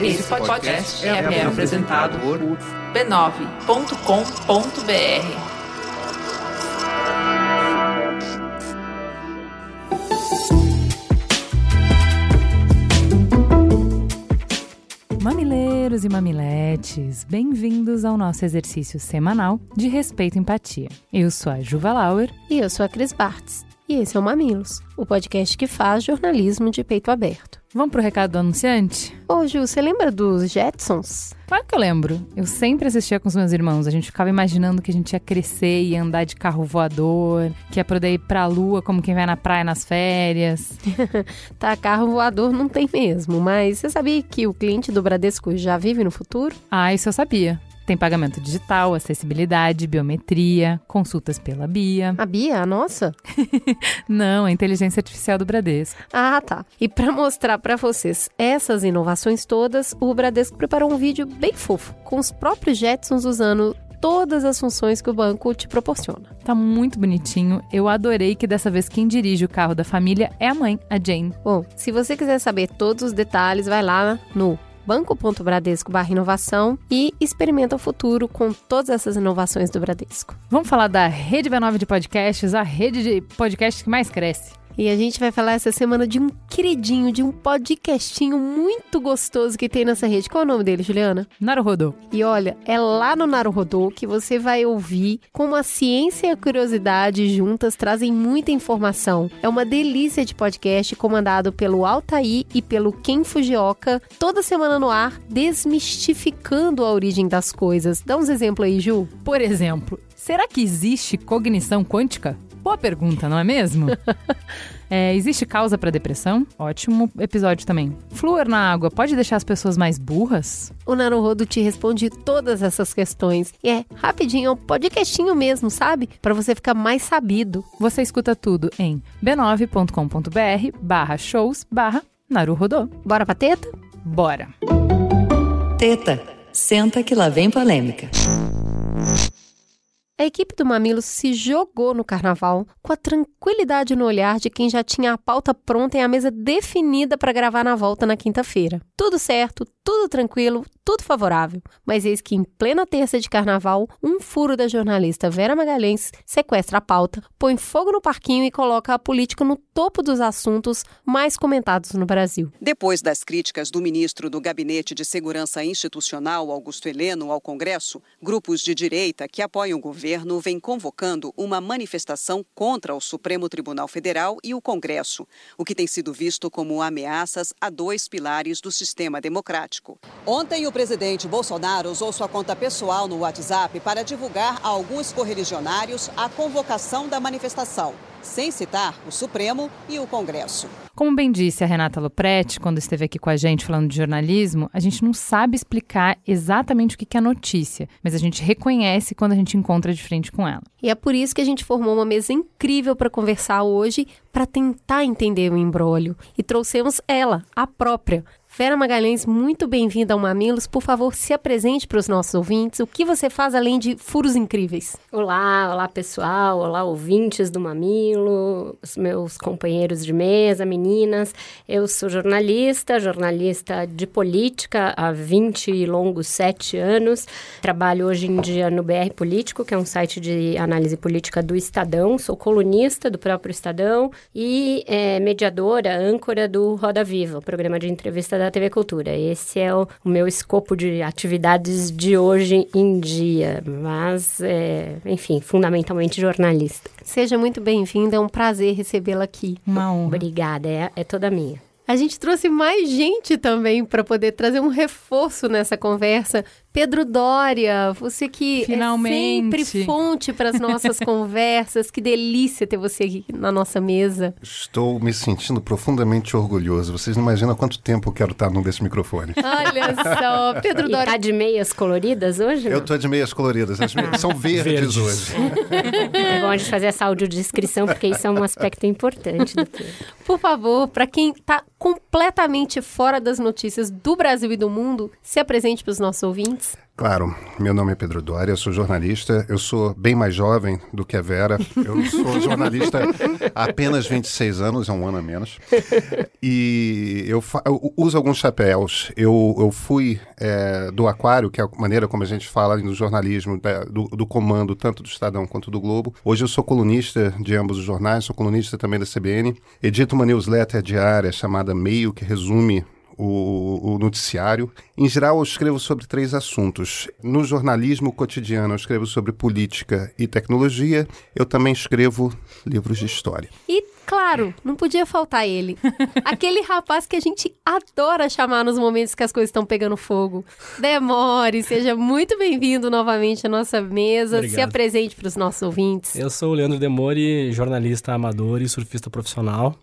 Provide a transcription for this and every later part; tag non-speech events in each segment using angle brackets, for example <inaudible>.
Esse podcast é, é apresentado por b9.com.br. Mamileiros e mamiletes, bem-vindos ao nosso exercício semanal de respeito e empatia. Eu sou a Juva Lauer. E eu sou a Cris Bartz. E esse é o Mamilos, o podcast que faz jornalismo de peito aberto. Vamos pro recado do anunciante? Ô, Ju, você lembra dos Jetsons? Claro que eu lembro. Eu sempre assistia com os meus irmãos. A gente ficava imaginando que a gente ia crescer e andar de carro voador, que ia poder ir pra lua como quem vai na praia nas férias. <laughs> tá, carro voador não tem mesmo, mas você sabia que o cliente do Bradesco já vive no futuro? Ah, isso eu sabia. Tem pagamento digital, acessibilidade, biometria, consultas pela Bia. A Bia, a nossa? <laughs> Não, a inteligência artificial do Bradesco. Ah, tá. E para mostrar para vocês essas inovações todas, o Bradesco preparou um vídeo bem fofo, com os próprios Jetsons usando todas as funções que o banco te proporciona. Tá muito bonitinho. Eu adorei que dessa vez quem dirige o carro da família é a mãe, a Jane. Bom, se você quiser saber todos os detalhes, vai lá no banco.bradesco inovação e experimenta o futuro com todas essas inovações do Bradesco. Vamos falar da Rede B9 de podcasts, a rede de podcasts que mais cresce. E a gente vai falar essa semana de um queridinho, de um podcastinho muito gostoso que tem nessa rede. Qual é o nome dele, Juliana? Naruhodô. E olha, é lá no Naruhodô que você vai ouvir como a ciência e a curiosidade juntas trazem muita informação. É uma delícia de podcast comandado pelo Altair e pelo Ken Fujioka, toda semana no ar, desmistificando a origem das coisas. Dá uns exemplos aí, Ju. Por exemplo, será que existe cognição quântica? Boa pergunta, não é mesmo? <laughs> é, existe causa para depressão? Ótimo episódio também. Flúor na água pode deixar as pessoas mais burras? O Naruhodo te responde todas essas questões. E é rapidinho, é um podcastinho mesmo, sabe? Para você ficar mais sabido. Você escuta tudo em b9.com.br barra shows barra Naruhodô. Bora pra teta? Bora. Teta, senta que lá vem polêmica. A equipe do Mamilos se jogou no carnaval com a tranquilidade no olhar de quem já tinha a pauta pronta e a mesa definida para gravar na volta na quinta-feira. Tudo certo, tudo tranquilo, tudo favorável. Mas eis que em plena terça de carnaval, um furo da jornalista Vera Magalhães sequestra a pauta, põe fogo no parquinho e coloca a política no topo dos assuntos mais comentados no Brasil. Depois das críticas do ministro do Gabinete de Segurança Institucional, Augusto Heleno, ao Congresso, grupos de direita que apoiam o governo vêm convocando uma manifestação contra o Supremo Tribunal Federal e o Congresso, o que tem sido visto como ameaças a dois pilares do sistema democrático. Ontem, o presidente Bolsonaro usou sua conta pessoal no WhatsApp para divulgar a alguns correligionários a convocação da manifestação, sem citar o Supremo e o Congresso. Como bem disse a Renata Lopretti, quando esteve aqui com a gente falando de jornalismo, a gente não sabe explicar exatamente o que é notícia, mas a gente reconhece quando a gente encontra de frente com ela. E é por isso que a gente formou uma mesa incrível para conversar hoje, para tentar entender o embrólio. E trouxemos ela, a própria, Vera Magalhães, muito bem-vinda ao Mamilos. Por favor, se apresente para os nossos ouvintes. O que você faz além de furos incríveis? Olá, olá pessoal, olá ouvintes do Mamilo, os meus companheiros de mesa, meninas. Eu sou jornalista, jornalista de política há 20 longos 7 anos. Trabalho hoje em dia no BR Político, que é um site de análise política do Estadão. Sou colunista do próprio Estadão e é, mediadora, âncora do Roda Viva, programa de entrevista da TV Cultura. Esse é o, o meu escopo de atividades de hoje em dia, mas, é, enfim, fundamentalmente jornalista. Seja muito bem-vinda, é um prazer recebê-la aqui. Uma honra. Obrigada, é, é toda minha. A gente trouxe mais gente também para poder trazer um reforço nessa conversa. Pedro Dória, você que Finalmente. é sempre fonte para as nossas <laughs> conversas. Que delícia ter você aqui na nossa mesa. Estou me sentindo profundamente orgulhoso. Vocês não imaginam quanto tempo eu quero estar num desse microfone. Olha <laughs> só, Pedro E Dória. tá de meias coloridas hoje? Eu não? tô de meias coloridas. As meias são verdes, Verdes. hoje. É bom a gente fazer essa audiodescrição, porque isso é um aspecto importante do tema. Por favor, para quem está completamente fora das notícias do Brasil e do mundo, se apresente para os nossos ouvintes. Claro, meu nome é Pedro Doria, eu sou jornalista, eu sou bem mais jovem do que a Vera, eu sou jornalista há apenas 26 anos, é um ano a menos, e eu, eu uso alguns chapéus. Eu, eu fui é, do Aquário, que é a maneira como a gente fala no jornalismo, da, do, do, comando tanto do Estadão quanto do Globo. Hoje eu sou colunista de ambos os jornais, sou colunista também da CBN, edito uma newsletter diária chamada Meio, que resume o, o, noticiário. Em geral, eu escrevo sobre três assuntos. No jornalismo cotidiano, eu escrevo sobre política e tecnologia. Eu também escrevo livros de história. E Claro, não podia faltar ele. <laughs> Aquele rapaz que a gente adora chamar nos momentos que as coisas estão pegando fogo. Demore, seja muito bem-vindo novamente à nossa mesa. Obrigado. Se apresente para os nossos ouvintes. Eu sou o Leandro Demore, jornalista amador e surfista profissional,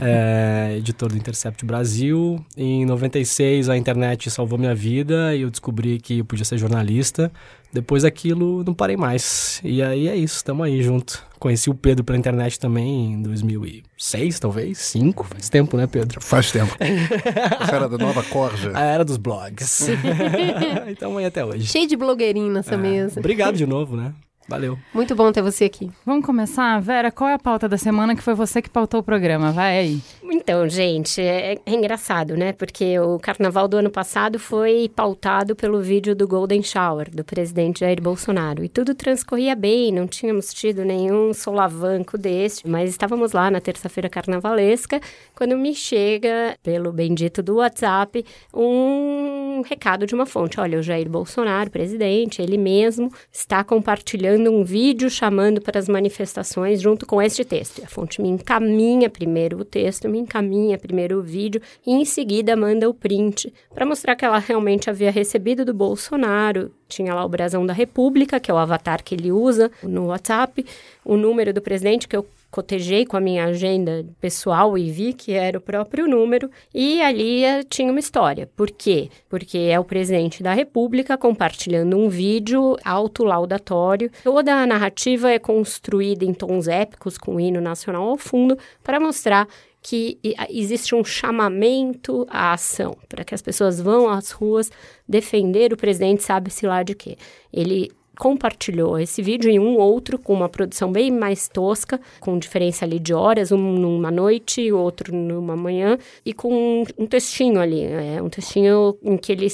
é, <laughs> editor do Intercept Brasil. Em 96, a internet salvou minha vida e eu descobri que eu podia ser jornalista. Depois daquilo, não parei mais. E aí é isso, estamos aí junto. Conheci o Pedro pela internet também em 2006, talvez, 5, faz tempo, né, Pedro? Faz tempo. <laughs> Essa era da nova corja. A era dos blogs. <laughs> então aí até hoje. Cheio de blogueirinho nessa é, mesa. Obrigado de novo, né? Valeu. Muito bom ter você aqui. Vamos começar? Vera, qual é a pauta da semana que foi você que pautou o programa? Vai aí. Então, gente, é, é, engraçado, né? Porque o carnaval do ano passado foi pautado pelo vídeo do Golden Shower, do presidente Jair Bolsonaro. E tudo transcorria bem, não tínhamos tido nenhum solavanco deste, mas estávamos lá na terça-feira carnavalesca, quando me chega, pelo bendito do WhatsApp, um recado de uma fonte. Olha, o Jair Bolsonaro, presidente, ele mesmo, está compartilhando mandando um vídeo chamando para as manifestações junto com este texto. A fonte me encaminha primeiro o texto, me encaminha primeiro o vídeo e em seguida manda o print para mostrar que ela realmente havia recebido do Bolsonaro. Tinha lá o brasão da República, que é o avatar que ele usa no WhatsApp, o número do presidente que eu cotejei com a minha agenda pessoal e vi que era o próprio número, e ali eh, tinha uma história. Por quê? Porque é o presidente da República compartilhando um vídeo autolaudatório. Toda a narrativa é construída em tons épicos, com o hino nacional ao fundo, para mostrar que existe um chamamento à ação, para que as pessoas vão às ruas defender o presidente, sabe-se lá de quê. Ele compartilhou esse vídeo e um outro com uma produção bem mais tosca, com diferença ali de horas, um numa noite outro numa manhã, e com um textinho ali, é, um textinho em que ele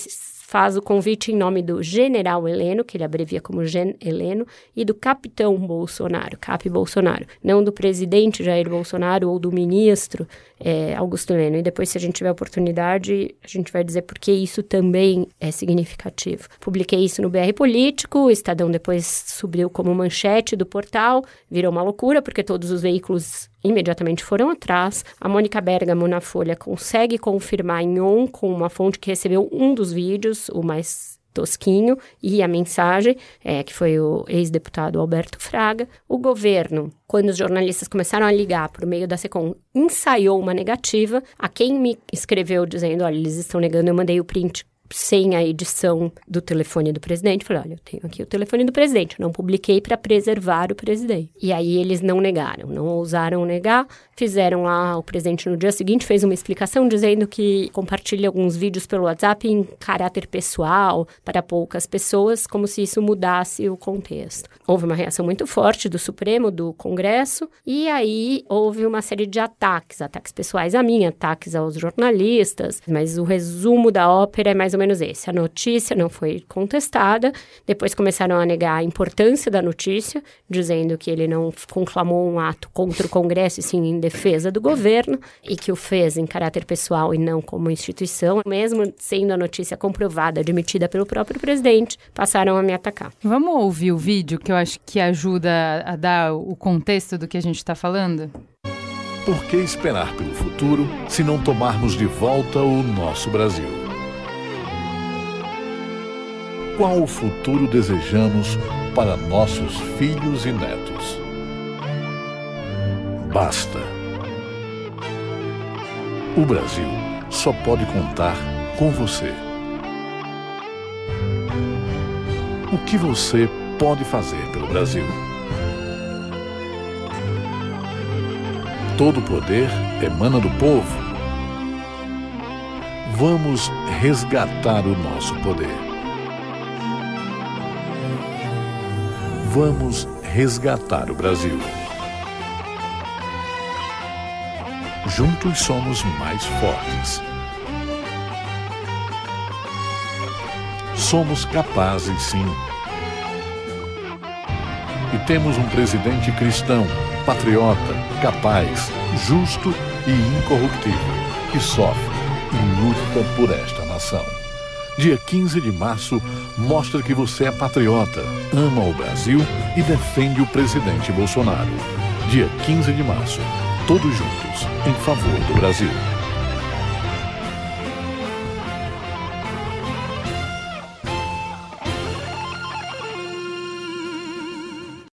faz o convite em nome do general Heleno, que ele abrevia como Gen Heleno, e do capitão Bolsonaro, Cap Bolsonaro, não do presidente Jair Bolsonaro ou do ministro é, Augusto Heleno. E depois, se a gente tiver oportunidade, a gente vai dizer por que isso também é significativo. Publiquei isso no BR Político, o Estadão depois subiu como manchete do portal, virou uma loucura, porque todos os veículos imediatamente foram atrás. A Mônica Bergamo, na Folha, consegue confirmar em on com uma fonte que recebeu um dos vídeos, o mais tosquinho, e a mensagem, é, que foi o ex-deputado Alberto Fraga. O governo, quando os jornalistas começaram a ligar por meio da SECOM, ensaiou uma negativa. A quem me escreveu dizendo, olha, eles estão negando, eu mandei o print sem a edição do telefone do presidente. Falei, olha, eu tenho aqui o telefone do presidente, não publiquei para preservar o presidente. E aí eles não negaram, não ousaram negar, fizeram lá, o presidente no dia seguinte fez uma explicação dizendo que compartilha alguns vídeos pelo WhatsApp em caráter pessoal, para poucas pessoas, como se isso mudasse o contexto. Houve uma reação muito forte do Supremo, do Congresso, e aí houve uma série de ataques, ataques pessoais a mim, ataques aos jornalistas, mas o resumo da ópera é mais ou menos esse. A notícia não foi contestada, depois começaram a negar a importância da notícia, dizendo que ele não conclamou um ato contra o Congresso, e sim em defesa do governo, e que o fez em caráter pessoal e não como instituição, mesmo sendo a notícia comprovada, admitida pelo próprio presidente, passaram a me atacar. Vamos ouvir o vídeo que eu acho que ajuda a dar o contexto do que a gente está falando? Por que esperar pelo futuro se não tomarmos de volta o nosso Brasil? qual futuro desejamos para nossos filhos e netos. Basta. O Brasil só pode contar com você. O que você pode fazer pelo Brasil? Todo poder emana do povo. Vamos resgatar o nosso poder Vamos resgatar o Brasil. Juntos somos mais fortes. Somos capazes, sim. E temos um presidente cristão, patriota, capaz, justo e incorruptível, que sofre e luta por esta nação. Dia 15 de março mostra que você é patriota, ama o Brasil e defende o presidente Bolsonaro. Dia 15 de março, todos juntos, em favor do Brasil.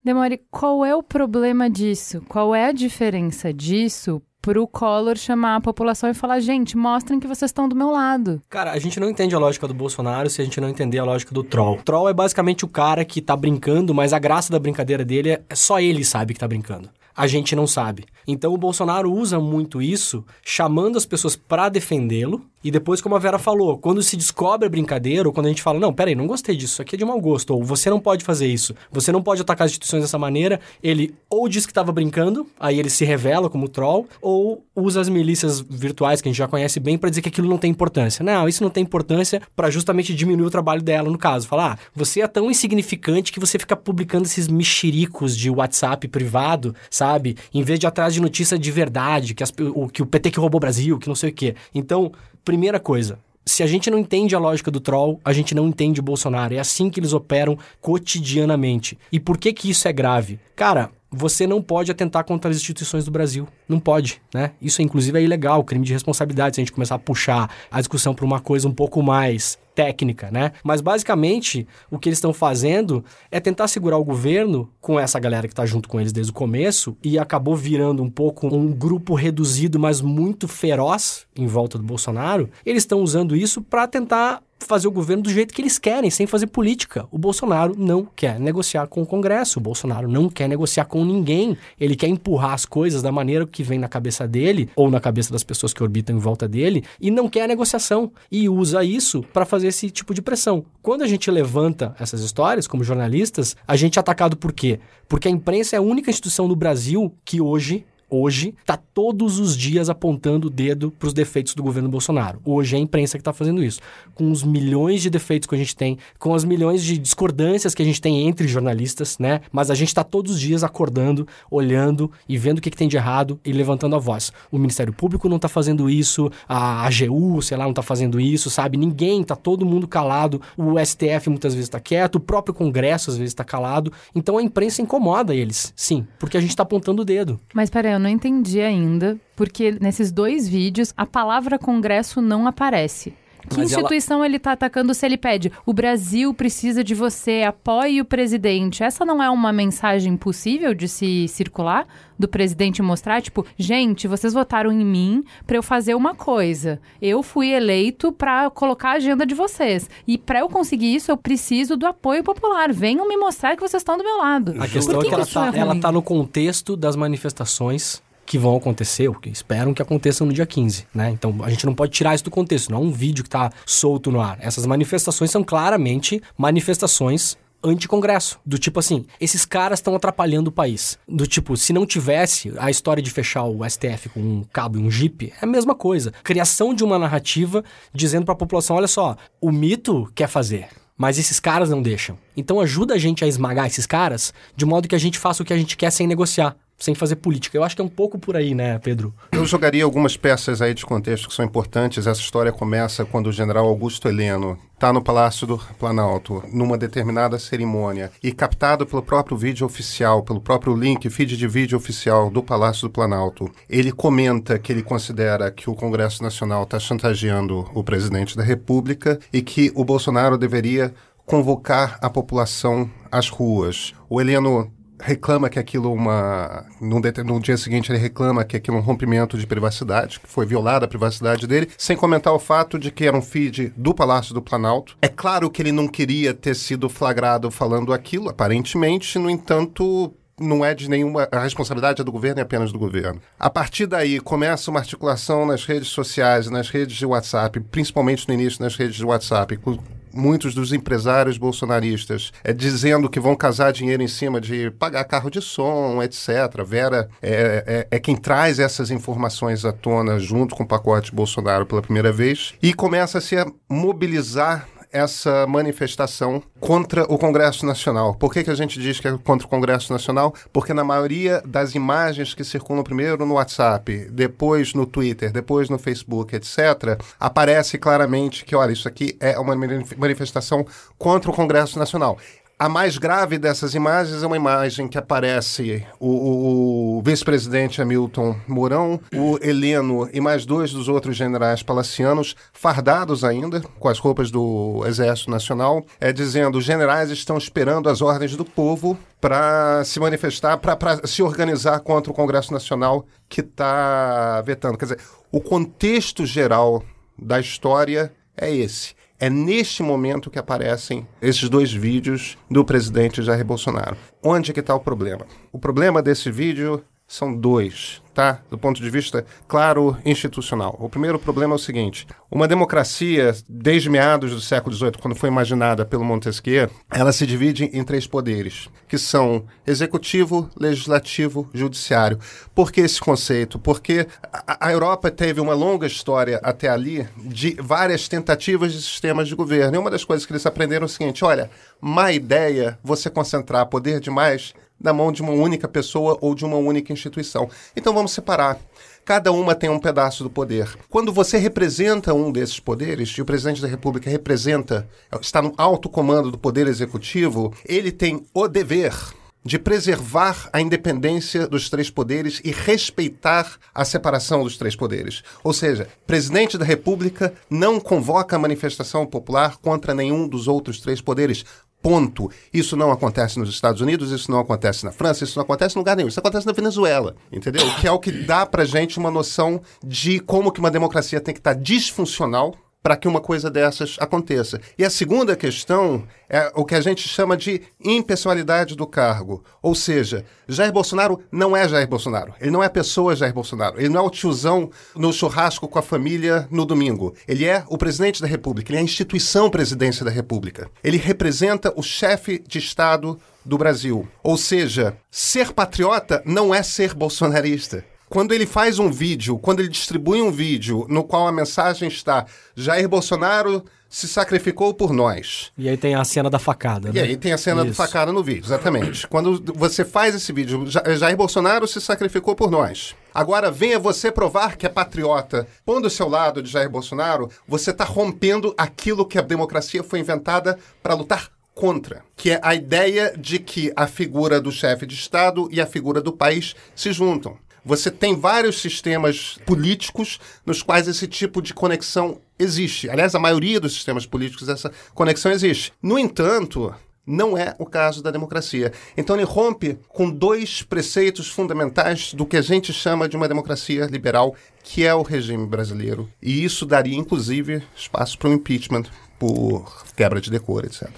Demore, qual é o problema disso? Qual é a diferença disso pro Collor chamar a população e falar, gente, mostrem que vocês estão do meu lado. Cara, a gente não entende a lógica do Bolsonaro se a gente não entender a lógica do troll. O troll é basicamente o cara que tá brincando, mas a graça da brincadeira dele é só ele sabe que tá brincando. A gente não sabe. Então o Bolsonaro usa muito isso, chamando as pessoas para defendê-lo, e depois, como a Vera falou, quando se descobre a brincadeira, ou quando a gente fala, não, peraí, não gostei disso, isso aqui é de mau gosto, ou você não pode fazer isso, você não pode atacar as instituições dessa maneira, ele ou diz que estava brincando, aí ele se revela como troll, ou usa as milícias virtuais, que a gente já conhece bem, para dizer que aquilo não tem importância. Não, isso não tem importância para justamente diminuir o trabalho dela, no caso. Falar, ah, você é tão insignificante que você fica publicando esses mexericos de WhatsApp privado, sabe? Em vez de ir de notícia de verdade, que, as, o, que o PT que roubou o Brasil, que não sei o quê. Então, primeira coisa, se a gente não entende a lógica do troll, a gente não entende o Bolsonaro. É assim que eles operam cotidianamente. E por que que isso é grave? Cara, você não pode atentar contra as instituições do Brasil. Não pode, né? Isso, inclusive, é ilegal, crime de responsabilidade, se a gente começar a puxar a discussão para uma coisa um pouco mais técnica, né? Mas basicamente o que eles estão fazendo é tentar segurar o governo com essa galera que está junto com eles desde o começo e acabou virando um pouco um grupo reduzido, mas muito feroz em volta do Bolsonaro. Eles estão usando isso para tentar fazer o governo do jeito que eles querem, sem fazer política. O Bolsonaro não quer negociar com o Congresso, o Bolsonaro não quer negociar com ninguém. Ele quer empurrar as coisas da maneira que vem na cabeça dele ou na cabeça das pessoas que orbitam em volta dele e não quer a negociação e usa isso para fazer esse tipo de pressão. Quando a gente levanta essas histórias como jornalistas, a gente é atacado por quê? Porque a imprensa é a única instituição no Brasil que hoje hoje está todos os dias apontando o dedo para os defeitos do governo Bolsonaro. Hoje é a imprensa que está fazendo isso. Com os milhões de defeitos que a gente tem, com as milhões de discordâncias que a gente tem entre jornalistas, né? Mas a gente está todos os dias acordando, olhando e vendo o que, que, tem de errado e levantando a voz. O Ministério Público não está fazendo isso, a AGU, sei lá, não está fazendo isso, sabe? Ninguém, está todo mundo calado. O STF muitas vezes está quieto, o próprio Congresso às vezes está calado. Então a imprensa incomoda eles, sim, porque a gente está apontando o dedo. Mas peraí, eu não entendi ainda, porque nesses dois vídeos a palavra Congresso não aparece. Que Mas instituição ela... ele está atacando se ele pede o Brasil precisa de você, apoie o presidente? Essa não é uma mensagem possível de se circular? Do presidente mostrar, tipo, gente, vocês votaram em mim para eu fazer uma coisa. Eu fui eleito para colocar a agenda de vocês. E para eu conseguir isso, eu preciso do apoio popular. Venham me mostrar que vocês estão do meu lado. A questão que é que ela está é ela tá no contexto das manifestações que vão acontecer, ou que esperam que aconteçam no dia 15, né? Então a gente não pode tirar isso do contexto, não é um vídeo que está solto no ar. Essas manifestações são claramente manifestações anti-congresso. Do tipo assim, esses caras estão atrapalhando o país. Do tipo, se não tivesse a história de fechar o STF com um cabo e um jipe, é a mesma coisa. Criação de uma narrativa dizendo para a população: olha só, o mito quer fazer. Mas esses caras não deixam. Então ajuda a gente a esmagar esses caras de modo que a gente faça o que a gente quer sem negociar sem fazer política. Eu acho que é um pouco por aí, né, Pedro? Eu jogaria algumas peças aí de contexto que são importantes. Essa história começa quando o general Augusto Heleno está no Palácio do Planalto, numa determinada cerimônia, e captado pelo próprio vídeo oficial, pelo próprio link, feed de vídeo oficial do Palácio do Planalto, ele comenta que ele considera que o Congresso Nacional está chantageando o presidente da República e que o Bolsonaro deveria convocar a população às ruas. O Heleno reclama que aquilo uma no dia seguinte ele reclama que aquilo é um rompimento de privacidade, que foi violada a privacidade dele, sem comentar o fato de que era um feed do Palácio do Planalto. É claro que ele não queria ter sido flagrado falando aquilo, aparentemente, no entanto, não é de nenhuma. A responsabilidade é do governo e apenas do governo. A partir daí, começa uma articulação nas redes sociais, nas redes de WhatsApp, principalmente no início nas redes de WhatsApp, muitos dos empresários bolsonaristas é, dizendo que vão casar dinheiro em cima de pagar carro de som, etc. Vera é, é, é quem traz essas informações à tona junto com o pacote Bolsonaro pela primeira vez e começa a se mobilizar essa manifestação contra o Congresso Nacional. Por que, que a gente diz que é contra o Congresso Nacional? Porque na maioria das imagens que circulam primeiro no WhatsApp, depois no Twitter, depois no Facebook, etc., aparece claramente que, olha, isso aqui é uma manifestação contra o Congresso Nacional. A mais grave dessas imagens é uma imagem que aparece o, o, vice-presidente Hamilton Mourão, o Heleno e mais dois dos outros generais palacianos, fardados ainda, com as roupas do Exército Nacional, é, dizendo: os generais estão esperando as ordens do povo para se manifestar, para se organizar contra o Congresso Nacional que está vetando. Quer dizer, o contexto geral da história é esse. É neste momento que aparecem esses dois vídeos do presidente Jair Bolsonaro. Onde é que está o problema? O problema desse vídeo são dois, tá? Do ponto de vista, claro, institucional. O primeiro problema é o seguinte: uma democracia, desde meados do século XVIII, quando foi imaginada pelo Montesquieu, ela se divide em três poderes, que são executivo, legislativo, judiciário. Por que esse conceito? Porque a, a Europa teve uma longa história até ali de várias tentativas de sistemas de governo. E uma das coisas que eles aprenderam é o seguinte: olha, má ideia você concentrar poder demais na mão de uma única pessoa ou de uma única instituição. Então vamos separar. Cada uma tem um pedaço do poder. Quando você representa um desses poderes, e o presidente da República representa, está no alto comando do poder executivo, ele tem o dever de preservar a independência dos três poderes e respeitar a separação dos três poderes. Ou seja, presidente da República não convoca a manifestação popular contra nenhum dos outros três poderes. Ponto. Isso não acontece nos Estados Unidos, isso não acontece na França, isso não acontece em lugar nenhum. Isso acontece na Venezuela, entendeu? Que é o que dá pra gente uma noção de como que uma democracia tem que estar disfuncional para que uma coisa dessas aconteça. E a segunda questão é o que a gente chama de impessoalidade do cargo. Ou seja, Jair Bolsonaro não é Jair Bolsonaro. Ele não é a pessoa Jair Bolsonaro. Ele não é o tiozão no churrasco com a família no domingo. Ele é o presidente da República. Ele é a instituição presidência da República. Ele representa o chefe de Estado do Brasil. Ou seja, ser patriota não é ser bolsonarista quando ele faz um vídeo, quando ele distribui um vídeo no qual a mensagem está Jair Bolsonaro se sacrificou por nós. E aí tem a cena da facada, né? E aí tem a cena da facada no vídeo, exatamente. quando você faz esse vídeo, Jair Bolsonaro se sacrificou por nós. Agora venha você provar que é patriota. Pondo o seu lado de Jair Bolsonaro, você está rompendo aquilo que a democracia foi inventada para lutar contra, que é a ideia de que a figura do chefe de Estado e a figura do país se juntam. Você tem vários sistemas políticos nos quais esse tipo de conexão existe. Aliás, a maioria dos sistemas políticos essa conexão existe. No entanto, não é o caso da democracia. Então ele rompe com dois preceitos fundamentais do que a gente chama de uma democracia liberal, que é o regime brasileiro. E isso daria, inclusive, espaço para um impeachment por quebra de decoro, etc.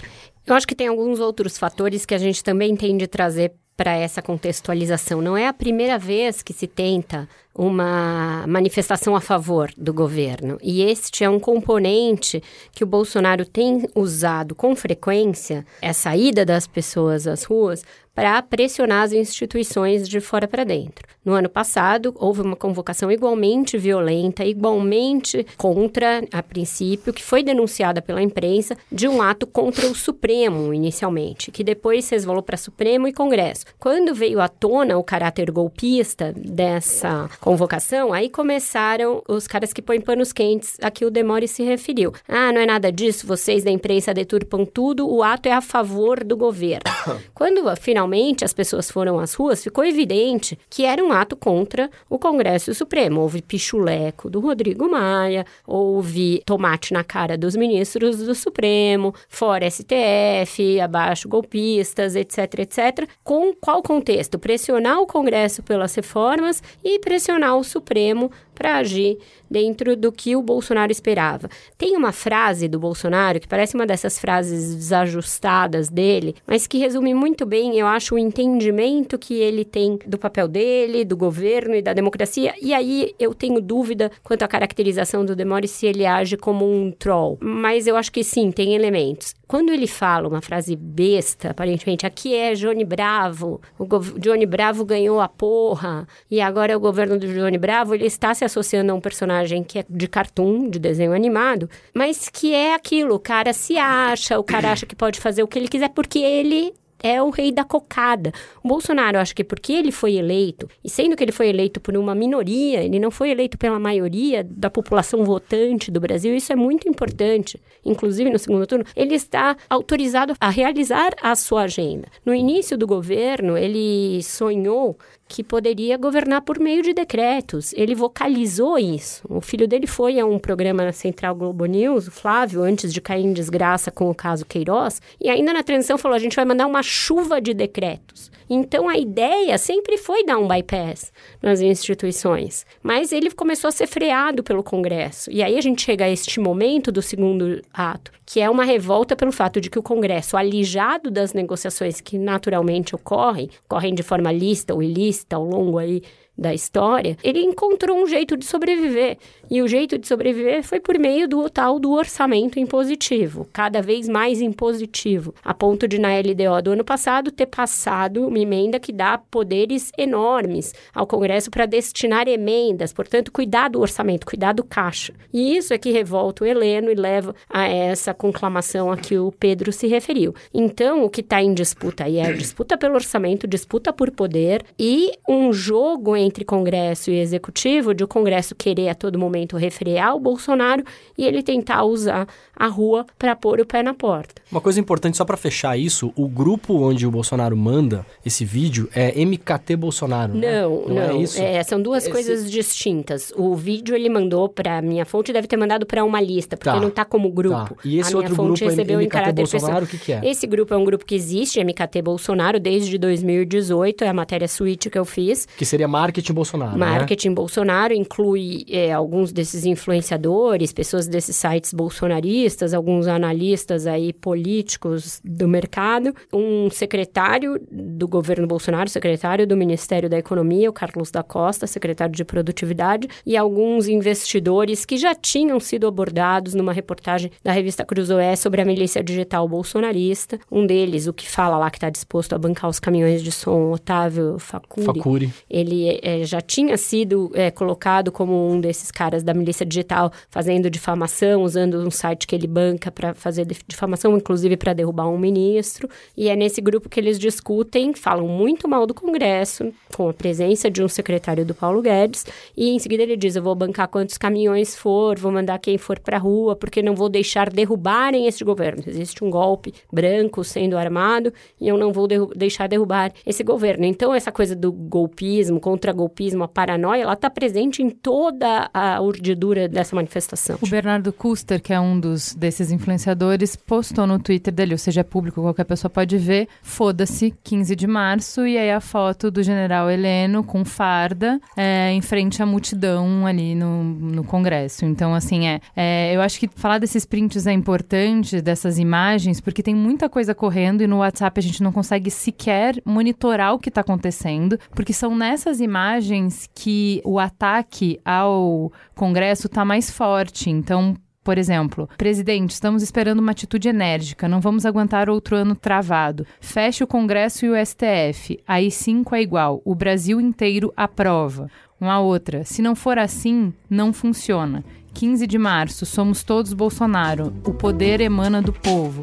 Eu acho que tem alguns outros fatores que a gente também tem de trazer para essa contextualização. Não é a primeira vez que se tenta uma manifestação a favor do governo. E este é um componente que o Bolsonaro tem usado com frequência, essa ida das pessoas às ruas, para pressionar as instituições de fora para dentro. No ano passado, houve uma convocação igualmente violenta, igualmente contra, a princípio, que foi denunciada pela imprensa, de um ato contra o Supremo, inicialmente, que depois se resvalou para Supremo e Congresso. Quando veio à tona o caráter golpista dessa convocação, aí começaram os caras que põem panos quentes a que o Demore se referiu. Ah, não é nada disso, vocês da imprensa deturpam tudo, o ato é a favor do governo. <coughs> Quando finalmente as pessoas foram às ruas, ficou evidente que era um ato contra o Congresso Supremo. Houve pichuleco do Rodrigo Maia, houve tomate na cara dos ministros do Supremo, fora STF, abaixo golpistas, etc, etc. Com qual contexto? Pressionar o Congresso pelas reformas e pressionar o Supremo para agir dentro do que o Bolsonaro esperava. Tem uma frase do Bolsonaro que parece uma dessas frases desajustadas dele, mas que resume muito bem, eu acho, o entendimento que ele tem do papel dele, do governo e da democracia. E aí eu tenho dúvida quanto à caracterização do Demore se ele age como um troll. Mas eu acho que sim, tem elementos. Quando ele fala uma frase besta, aparentemente, aqui é Johnny Bravo, o Johnny Bravo ganhou a porra, e agora é o governo do Johnny Bravo, ele está se associando a um personagem que é de cartoon, de desenho animado, mas que é aquilo, o cara se acha, o cara acha que pode fazer o que ele quiser porque ele é o rei da cocada. O Bolsonaro, acho que porque ele foi eleito, e sendo que ele foi eleito por uma minoria, ele não foi eleito pela maioria da população votante do Brasil, isso é muito importante. Inclusive, no segundo turno, ele está autorizado a realizar a sua agenda. No início do governo, ele sonhou que poderia governar por meio de decretos. Ele vocalizou isso. O filho dele foi a um programa na Central Globo News, o Flávio, antes de cair em desgraça com o caso Queiroz, e ainda na transição falou: a gente vai mandar uma chuva de decretos. Então a ideia sempre foi dar um bypass nas instituições, mas ele começou a ser freado pelo Congresso. E aí a gente chega a este momento do segundo ato, que é uma revolta pelo fato de que o Congresso, alijado das negociações que naturalmente ocorrem, ocorrem de forma lista ou ilícita ao longo aí da história, ele encontrou um jeito de sobreviver. E o jeito de sobreviver foi por meio do tal do orçamento impositivo, cada vez mais impositivo, a ponto de na LDO do ano passado ter passado uma emenda que dá poderes enormes ao Congresso para destinar emendas, portanto, cuidar do orçamento, cuidar do caixa. E isso é que revolta o Heleno e leva a essa conclamação a que o Pedro se referiu. Então, o que está em disputa aí é disputa pelo orçamento, disputa por poder e um jogo entre Congresso e Executivo, de o Congresso querer a todo momento refrear o Bolsonaro e ele tentar usar a rua para pôr o pé na porta. Uma coisa importante, só para fechar isso, o grupo onde o Bolsonaro manda esse vídeo é MKT Bolsonaro, né? Não, não. não. É isso? É, são duas Esse- coisas distintas. O vídeo ele mandou para minha fonte, deve ter mandado para uma lista, porque Tá. não tá como grupo. Tá. E esse a minha outro fonte grupo, recebeu em MKT caráter Bolsonaro, o que que é? Esse grupo é um grupo que existe, MKT Bolsonaro, desde 2018, é a matéria suíte que eu fiz. Que seria marketing Bolsonaro, né? Marketing Bolsonaro inclui é, alguns desses influenciadores, pessoas desses sites bolsonaristas, alguns analistas aí políticos do mercado, um secretário do governo Bolsonaro, secretário do Ministério da Economia, o Carlos da Costa, secretário de Produtividade, e alguns investidores que já tinham sido abordados numa reportagem da revista Cruzoé sobre a milícia digital bolsonarista. Um deles, o que fala lá que está disposto a bancar os caminhões de som, Otávio Facuri. Facuri. Ele eh, já tinha sido eh, colocado como um desses caras da milícia digital fazendo difamação, usando um site que ele banca para fazer dif- difamação, inclusive para derrubar um ministro. E é nesse grupo que eles discutem, falam muito mal do Congresso, com a presença de um secretário do Paulo Guedes. E em seguida ele diz: Eu vou bancar quantos caminhões for, vou mandar quem for para rua, porque não vou deixar derrubarem este governo. Existe um golpe branco sendo armado e eu não vou derru- deixar derrubar esse governo. Então, essa coisa do golpismo, contra-golpismo, a paranoia, ela está presente em toda a urdidura dessa manifestação. O Bernardo Custer, que é um dos desses influenciadores, postou no Twitter dele, ou seja, é público, qualquer pessoa pode ver. Foda-se, 15 de março, e aí a foto do general Heleno com farda é, em frente à multidão ali no, no Congresso. Então, assim, é, é, eu acho que falar desses prints é importante, dessas imagens, porque tem muita coisa correndo e no WhatsApp a gente não consegue sequer monitorar o que está acontecendo, porque são nessas imagens que o ataque ao Congresso está mais forte. Então, por exemplo, presidente, estamos esperando uma atitude enérgica, não vamos aguentar outro ano travado. Feche o Congresso e o STF. Aí cinco é igual. O Brasil inteiro aprova. Uma outra, se não for assim, não funciona. 15 de março, somos todos Bolsonaro. O poder emana do povo.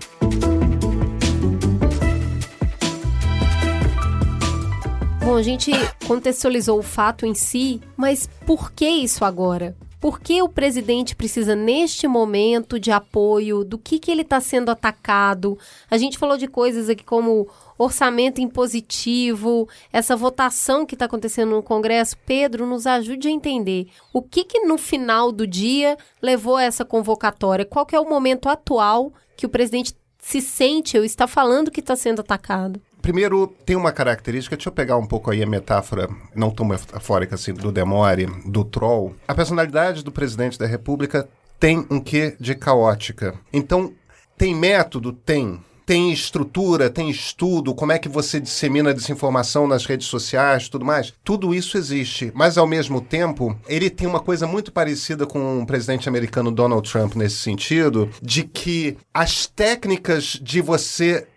Bom, a gente contextualizou o fato em si, mas por que isso agora? Por que o presidente precisa, neste momento, de apoio? Do que, que ele está sendo atacado? A gente falou de coisas aqui como orçamento impositivo, essa votação que está acontecendo no Congresso. Pedro, nos ajude a entender o que, que no final do dia levou a essa convocatória? Qual é o momento atual que o presidente se sente ou está falando que está sendo atacado? Primeiro, tem uma característica, deixa eu pegar um pouco aí a metáfora, não tão metafórica assim, do Demore, do Troll. A personalidade do presidente da República tem um quê de caótica. Então, tem método? Tem tem estrutura, tem estudo, como é que você dissemina desinformação nas redes sociais, tudo mais. Tudo isso existe, mas ao mesmo tempo, ele tem uma coisa muito parecida com o presidente americano Donald Trump nesse sentido, de que as técnicas de você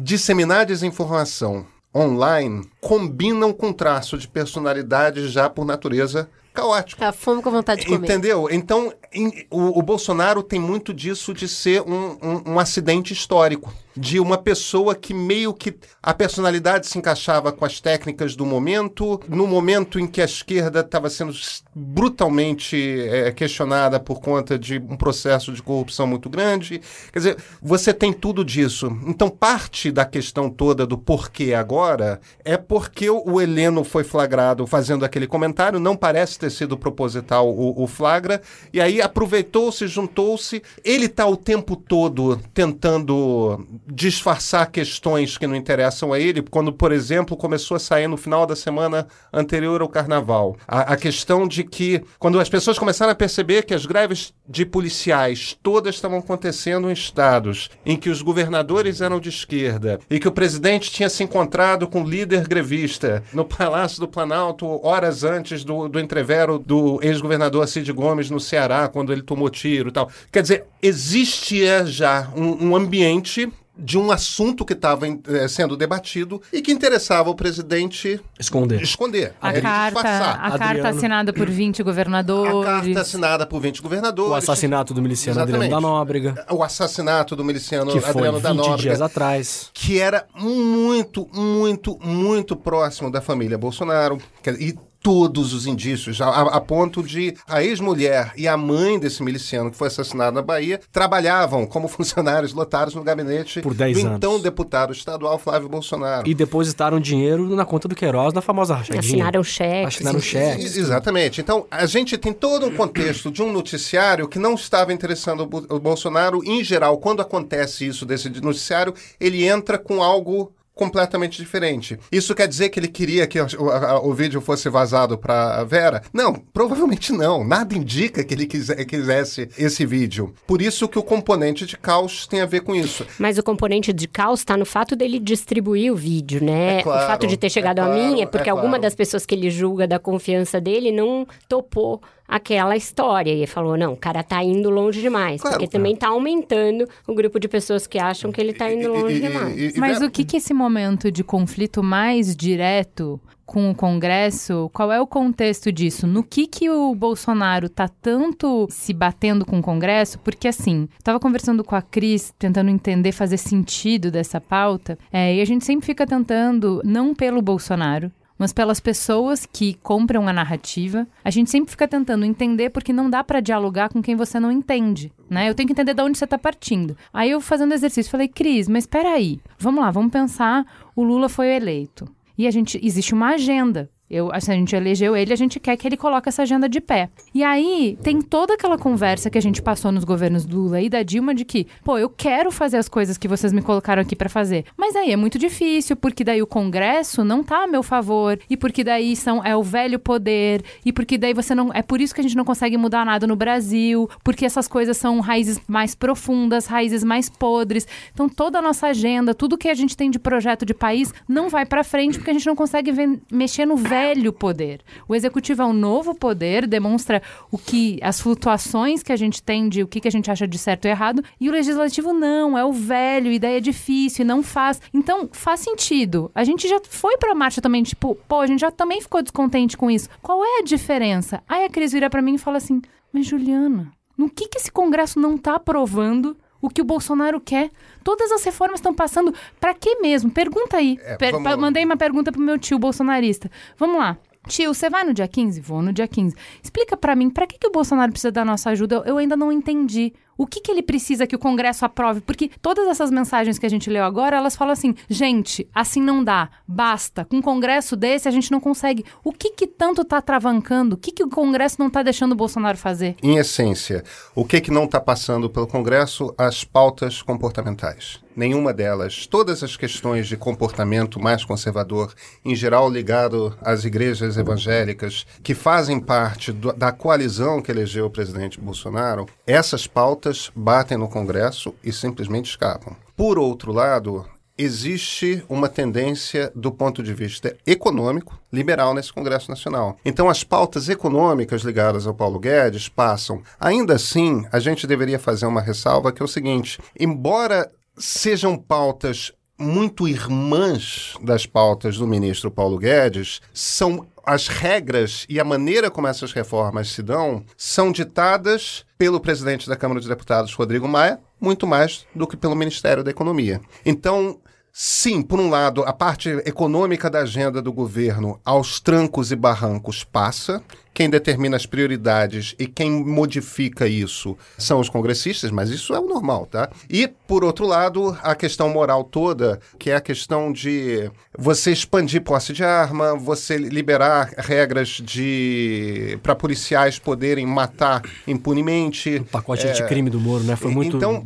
disseminar desinformação online combinam com traço de personalidade já por natureza caótico. A fome com vontade de comer. Entendeu? Então, em, o, o, Bolsonaro tem muito disso de ser um, um, um acidente histórico de uma pessoa que meio que a personalidade se encaixava com as técnicas do momento, no momento em que a esquerda estava sendo brutalmente é, questionada por conta de um processo de corrupção muito grande. Quer dizer, você tem tudo disso. Então, parte da questão toda do porquê agora é porque o Heleno foi flagrado fazendo aquele comentário, não parece ter sido proposital o, o flagra, e aí aproveitou-se, juntou-se. Ele está o tempo todo tentando disfarçar questões que não interessam a ele, quando, por exemplo, começou a sair no final da semana anterior ao carnaval. A, a questão de que, quando as pessoas começaram a perceber que as greves de policiais todas estavam acontecendo em estados em que os governadores eram de esquerda e que o presidente tinha se encontrado com o líder grevista no Palácio do Planalto horas antes do, do entrevero do ex-governador Cid Gomes no Ceará, quando ele tomou tiro e tal. Quer dizer, existia já um, um ambiente de um assunto que estava é, sendo debatido e que interessava o presidente esconder. esconder a, carta, a carta assinada por 20 governadores. A carta assinada por 20 governadores. O assassinato do miliciano Exatamente. Adriano da Nóbrega. O assassinato do miliciano que Adriano foi 20 da Nóbrega. dias atrás. Que era muito, muito, muito próximo da família Bolsonaro. E todos os indícios, a, a, ponto de a ex-mulher e a mãe desse miliciano que foi assassinado na Bahia trabalhavam como <laughs> funcionários lotados no gabinete Por 10 do anos. então deputado estadual Flávio Bolsonaro. E depositaram dinheiro na conta do Queiroz na famosa rachadinha. Assinaram cheques. Assinaram cheques. Exatamente. Então, a gente tem todo um contexto de um noticiário que não estava interessando o Bolsonaro. Em geral, quando acontece isso desse noticiário, ele entra com algo completamente diferente. Isso quer dizer que ele queria que o, o, o vídeo fosse vazado para Vera? Não, provavelmente não. Nada indica que ele quise, quisesse esse vídeo. Por isso que o componente de caos tem a ver com isso. Mas o componente de caos está no fato dele distribuir o vídeo, né? É claro, o fato de ter chegado é a mim é claro, porque é alguma claro. das pessoas que ele julga da confiança dele não topou aquela história. E ele falou, não, o cara tá indo longe demais. Claro, porque também tá aumentando o grupo de pessoas que acham que ele tá indo longe E- demais. e- e- Mas o que que esse momento de conflito mais direto com o Congresso, qual é o contexto disso? No que que o Bolsonaro tá tanto se batendo com o Congresso? Porque assim, tava conversando com a Cris, tentando entender, fazer sentido dessa pauta, é, e a gente sempre fica tentando, não pelo Bolsonaro, mas pelas pessoas que compram a narrativa. A gente sempre fica tentando entender porque não dá pra dialogar com quem você não entende, né? Eu tenho que entender de onde você tá partindo. Aí eu fazendo exercício, falei, Cris, mas espera aí. Vamos lá, vamos pensar, o Lula foi eleito. E a gente existe uma agenda. Eu, se a gente elegeu ele, a gente quer que ele coloque essa agenda de pé. E aí, tem toda aquela conversa que a gente passou nos governos Lula e da Dilma de que, pô, eu quero fazer as coisas que vocês me colocaram aqui pra fazer. Mas aí é muito difícil, porque daí o Congresso não tá a meu favor, e porque daí são, é o velho poder, e porque daí você não. É por isso que a gente não consegue mudar nada no Brasil, porque essas coisas são raízes mais profundas, raízes mais podres. Então, toda a nossa agenda, tudo que a gente tem de projeto de país, não vai pra frente, porque a gente não consegue ven- mexer no velho poder. O executivo é um novo poder, demonstra o que as flutuações que a gente tem de o que, que a gente acha de certo e errado, e o legislativo não, é o velho, daí é difícil, não faz. Então, faz sentido. A gente já foi pra marcha também, tipo, pô, a gente já também ficou descontente com isso. Qual é a diferença? Aí a Cris vira pra mim e fala assim: Mas Juliana, no que, que esse Congresso não tá aprovando o que o Bolsonaro quer. Todas as reformas estão passando. Pra quê mesmo? Pergunta aí. É, Per- vamos- mandei uma pergunta pro meu tio bolsonarista. Vamos lá. Tio, você vai no dia 15? Vou no dia 15. Explica pra mim, pra que, que o Bolsonaro precisa da nossa ajuda? Eu, eu ainda não entendi. O que, que ele precisa que o Congresso aprove? Porque todas essas mensagens que a gente leu agora, elas falam assim: gente, assim não dá, basta. Com um Congresso desse a gente não consegue. O que, que tanto está travancando? O que, que o Congresso não está deixando o Bolsonaro fazer? Em essência, o que, que não está passando pelo Congresso? As pautas comportamentais nenhuma delas. Todas as questões de comportamento mais conservador, em geral ligado às igrejas evangélicas, que fazem parte do, da coalizão que elegeu o presidente Bolsonaro, essas pautas batem no Congresso e simplesmente escapam. Por outro lado, existe uma tendência do ponto de vista econômico liberal nesse Congresso Nacional. Então as pautas econômicas ligadas ao Paulo Guedes passam. Ainda assim, a gente deveria fazer uma ressalva que é o seguinte: embora sejam pautas muito irmãs das pautas do ministro Paulo Guedes, são as regras e a maneira como essas reformas se dão são ditadas pelo presidente da Câmara dos Deputados, Rodrigo Maia, muito mais do que pelo Ministério da Economia. Então, Sim, por um lado, a parte econômica da agenda do governo aos trancos e barrancos passa. Quem determina as prioridades e quem modifica isso são os congressistas, mas isso é o normal, tá? E, por outro lado, a questão moral toda, que é a questão de você expandir posse de arma, você liberar regras de para policiais poderem matar impunemente. O pacote é... anticrime do Moro, né? Foi muito. Então,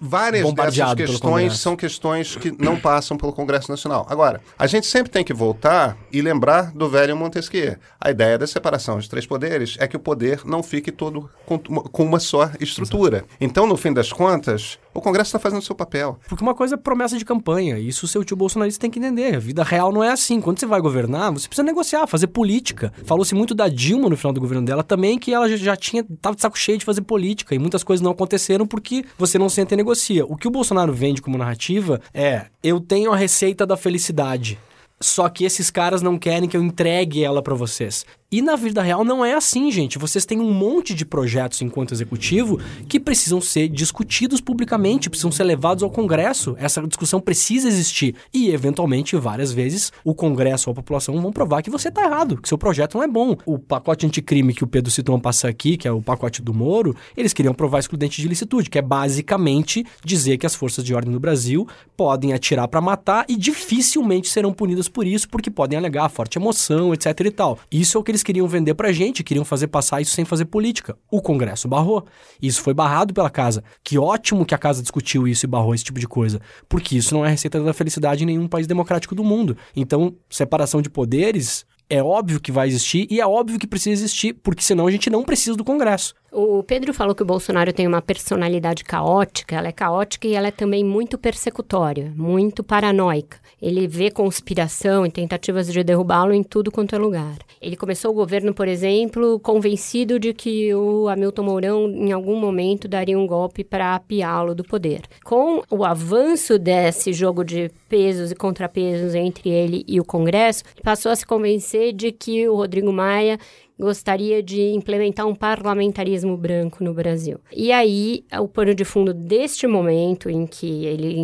várias dessas questões são questões que não passam pelo Congresso Nacional. Agora, a gente sempre tem que voltar e lembrar do velho Montesquieu. A ideia da separação de três poderes é que o poder não fique todo com, uma só estrutura. Então, no fim das contas, o Congresso está fazendo o seu papel. Porque uma coisa é promessa de campanha. Isso o seu tio bolsonarista tem que entender. A vida real não é assim. Quando você vai governar, você precisa negociar, fazer política. Falou-se muito da Dilma no final do governo dela também, que ela já tinha, tava de saco cheio de fazer política. E muitas coisas não aconteceram porque você não senta e negocia. O que o Bolsonaro vende como narrativa é: eu tenho a receita da felicidade. Só que esses caras não querem que eu entregue ela para vocês. E na vida real não é assim, gente. Vocês têm um monte de projetos enquanto executivo que precisam ser discutidos publicamente, precisam ser levados ao Congresso. Essa discussão precisa existir. E, eventualmente, várias vezes, o Congresso ou a população vão provar que você está errado, que seu projeto não é bom. O pacote anticrime que o Pedro citou passar aqui, que é o pacote do Moro, eles queriam provar excludente de licitude, que é basicamente dizer que as forças de ordem no Brasil podem atirar para matar e dificilmente serão punidas por isso, porque podem alegar forte emoção, etc e tal. Isso é o que eles queriam vender pra gente, queriam fazer passar isso sem fazer política. O Congresso barrou. Isso foi barrado pela casa. Que ótimo que a casa discutiu isso e barrou esse tipo de coisa, porque isso não é receita da felicidade em nenhum país democrático do mundo. Então, separação de poderes é óbvio que vai existir e é óbvio que precisa existir, porque senão a gente não precisa do Congresso. O Pedro falou que o Bolsonaro tem uma personalidade caótica, ela é caótica e ela é também muito persecutória, muito paranoica. Ele vê conspiração e tentativas de derrubá-lo em tudo quanto é lugar. Ele começou o governo, por exemplo, convencido de que o Hamilton Mourão em algum momento daria um golpe para apiá-lo do poder. Com o avanço desse jogo de pesos e contrapesos entre ele e o Congresso, passou a se convencer de que o Rodrigo Maia gostaria de implementar um parlamentarismo branco no Brasil. E aí, o pano de fundo deste momento em que ele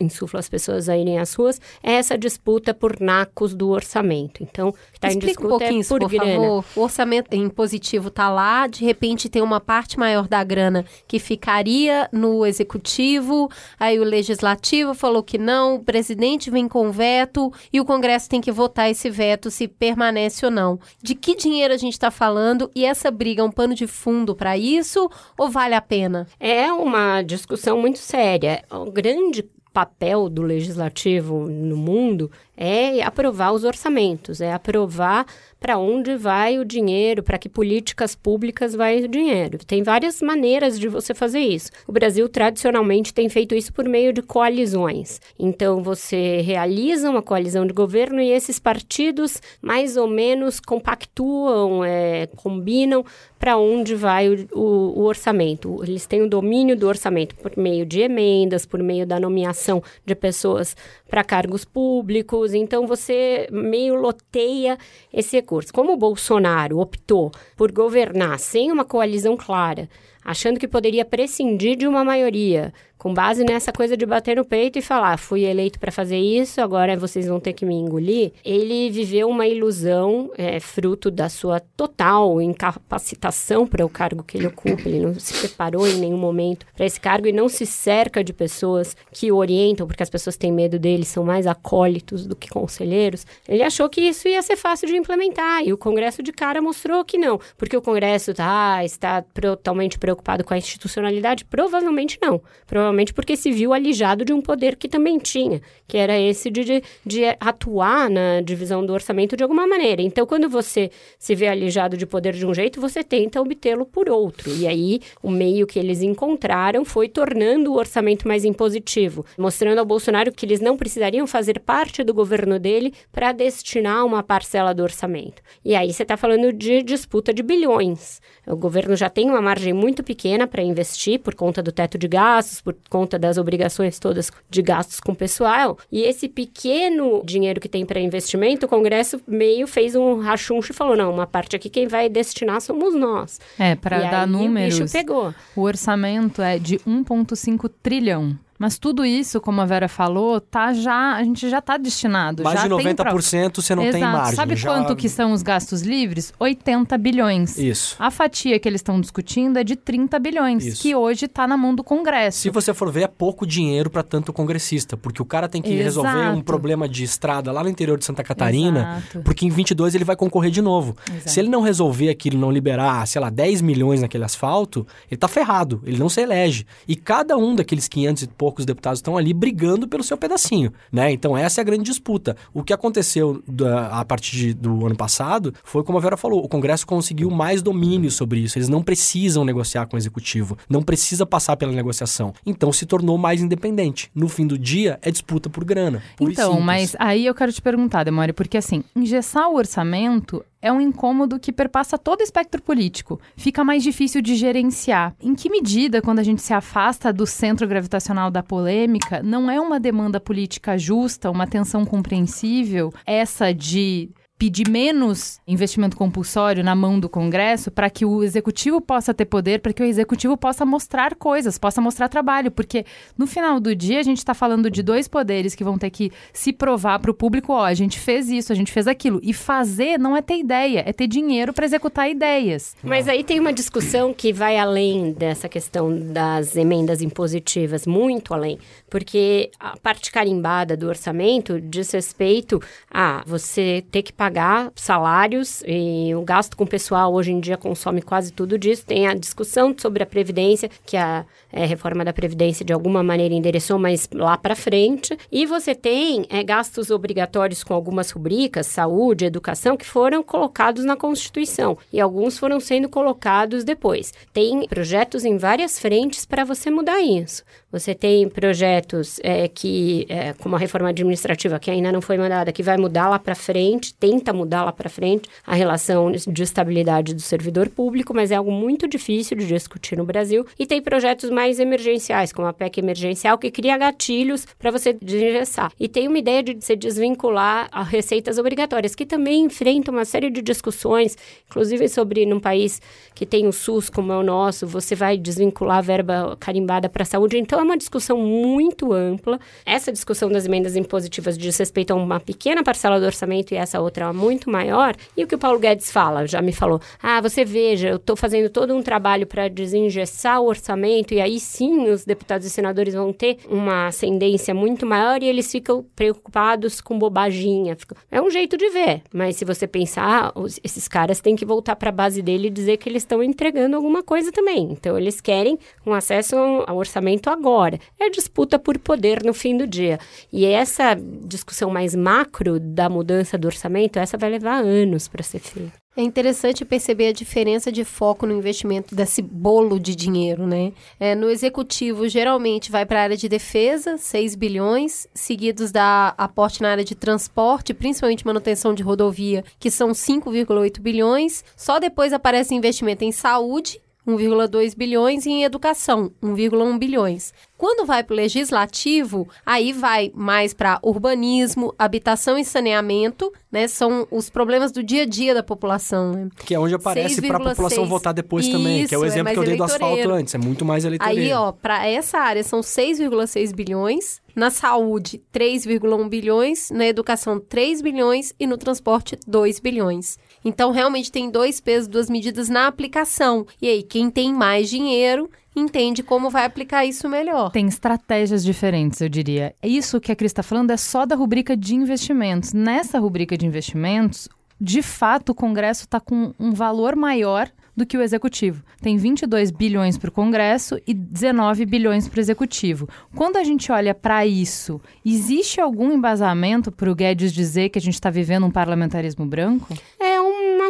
insufla as pessoas a irem às ruas, é essa disputa por nacos do orçamento. Então, está em disputa um pouquinho, é por, por grana. Favor. O orçamento impositivo está lá, de repente tem uma parte maior da grana que ficaria no executivo, aí o legislativo falou que não, o presidente vem com veto e o Congresso tem que votar esse veto se permanece ou não. De que dinheiro a gente está falando e essa briga é um pano de fundo para isso ou vale a pena? É uma discussão muito séria. O grande papel do legislativo no mundo é aprovar os orçamentos, é aprovar para onde vai o dinheiro, para que políticas públicas vai o dinheiro. Tem várias maneiras de você fazer isso. O Brasil tradicionalmente tem feito isso por meio de coalizões. Então você realiza uma coalizão de governo e esses partidos mais ou menos compactuam, é, combinam para onde vai o, o, o orçamento. Eles têm o domínio do orçamento por meio de emendas, por meio da nomeação de pessoas para cargos públicos. Então você meio loteia esse recurso. Como o Bolsonaro optou por governar sem uma coalizão clara, achando que poderia prescindir de uma maioria, com base nessa coisa de bater no peito e falar, fui eleito para fazer isso, agora vocês vão ter que me engolir, ele viveu uma ilusão, é, fruto da sua total incapacitação para o cargo que ele ocupa. Ele não se preparou em nenhum momento para esse cargo e não se cerca de pessoas que o orientam, porque as pessoas têm medo dele, são mais acólitos do que conselheiros. Ele achou que isso ia ser fácil de implementar e o Congresso de cara mostrou que não, porque o Congresso tá, está totalmente preocupado com a institucionalidade? Provavelmente não. Provavelmente provavelmente porque se viu alijado de um poder que também tinha, que era esse de, de, de atuar na divisão do orçamento de alguma maneira. Então, quando você se vê alijado de poder de um jeito, você tenta obtê-lo por outro. E aí, o meio que eles encontraram foi tornando o orçamento mais impositivo, mostrando ao Bolsonaro que eles não precisariam fazer parte do governo dele para destinar uma parcela do orçamento. E aí, você está falando de disputa de bilhões. O governo já tem uma margem muito pequena para investir por conta do teto de gastos, por conta das obrigações todas de gastos com pessoal. E esse pequeno dinheiro que tem para investimento, o Congresso meio fez um rachuncho e falou: não, uma parte aqui quem vai destinar somos nós. É, para dar aí, números. O, bicho pegou. o orçamento é de 1,5 trilhão. Mas tudo isso, como a Vera falou, tá já, a gente já está destinado. Mais já de tem pra- 90% você não Exato. tem margem. Sabe já- quanto que são os gastos livres? 80 bilhões. Isso. A fatia que eles estão discutindo é de 30 bilhões, Isso. que hoje está na mão do Congresso. Se você for ver, é pouco dinheiro para tanto congressista, porque o cara tem que resolver um Exato. problema de estrada lá no interior de Santa Catarina, Exato. porque em 22 ele vai concorrer de novo. Exato. Se ele não resolver aquilo, não liberar, sei lá, 10 milhões naquele asfalto, ele tá ferrado, ele não se elege. E cada um daqueles 500 e poucos deputados estão ali brigando pelo seu pedacinho, né? Então essa é a grande disputa. O que aconteceu da- a partir de- do ano passado foi como a Vera falou, o Congresso conseguiu mais domínio sobre isso. Eles não precisam negociar com o executivo, não precisa passar pela negociação. Então se tornou mais independente. No fim do dia é disputa por grana. Então, mas aí eu quero te perguntar, Demore, porque assim, engessar o orçamento é um incômodo que perpassa todo o espectro político. Fica mais difícil de gerenciar. Em que medida, quando a gente se afasta do centro gravitacional da polêmica, não é uma demanda política justa, uma tensão compreensível, essa de pedir menos investimento compulsório na mão do Congresso para que o executivo possa ter poder, para que o executivo possa mostrar coisas, possa mostrar trabalho, porque no final do dia a gente está falando de dois poderes que vão ter que se provar para o público, ó, a gente fez isso, a gente fez aquilo, e fazer não é ter ideia, é ter dinheiro para executar ideias. Mas aí tem uma discussão que vai além dessa questão das emendas impositivas, muito além, porque a parte carimbada do orçamento diz respeito a você ter que pagar salários e o gasto com pessoal hoje em dia consome quase tudo disso. Tem a discussão sobre a previdência, que a é, reforma da previdência de alguma maneira endereçou, mas lá para frente. E você tem é, gastos obrigatórios com algumas rubricas, saúde, educação, que foram colocados na Constituição e alguns foram sendo colocados depois. Tem projetos em várias frentes para você mudar isso. Você tem projetos é, que, é, como a reforma administrativa, que ainda não foi mandada, que vai mudar lá para frente, tenta mudar lá para frente a relação de estabilidade do servidor público, mas é algo muito difícil de discutir no Brasil. E tem projetos mais emergenciais, como a PEC emergencial, que cria gatilhos para você desengessar. E tem uma ideia de se desvincular a receitas obrigatórias, que também enfrenta uma série de discussões, inclusive sobre num país que tem o SUS como é o nosso, você vai desvincular a verba carimbada para a saúde. Então uma discussão muito ampla. Essa discussão das emendas impositivas diz respeito a uma pequena parcela do orçamento e essa outra é muito maior. E o que o Paulo Guedes fala, já me falou: ah, você veja, eu estou fazendo todo um trabalho para desengessar o orçamento e aí sim os deputados e senadores vão ter uma ascendência muito maior e eles ficam preocupados com bobaginha. É um jeito de ver, mas se você pensar, ah, esses caras têm que voltar para a base dele e dizer que eles estão entregando alguma coisa também. Então eles querem um acesso ao orçamento agora. É disputa por poder no fim do dia. E essa discussão mais macro da mudança do orçamento, essa vai levar anos para ser feita. É interessante perceber a diferença de foco no investimento desse bolo de dinheiro, né? É, no executivo, geralmente vai para a área de defesa, 6 bilhões, seguidos da aporte na área de transporte, principalmente manutenção de rodovia, que são 5,8 bilhões. Só depois aparece investimento em saúde, 1,2 bilhões e em educação, 1,1 bilhões. Quando vai para o legislativo, aí vai mais para urbanismo, habitação e saneamento, né? São os problemas do dia a dia da população. Né? Que é onde aparece para a população 6,6. votar depois também, que é o Isso, é exemplo mais que eu dei do asfalto antes, é muito mais eleitoreiro. Aí, ó, para essa área são 6,6 bilhões, na saúde 3,1 bilhões, na educação 3 bilhões e no transporte 2 bilhões. Então, realmente tem dois pesos, duas medidas na aplicação. E aí, quem tem mais dinheiro entende como vai aplicar isso melhor. Tem estratégias diferentes, eu diria. Isso que a Cris está falando é só da rubrica de investimentos. Nessa rubrica de investimentos, de fato, o Congresso está com um valor maior do que o Executivo. Tem 22 bilhões para o Congresso e 19 bilhões para o Executivo. Quando a gente olha para isso, existe algum embasamento para o Guedes dizer que a gente está vivendo um parlamentarismo branco? É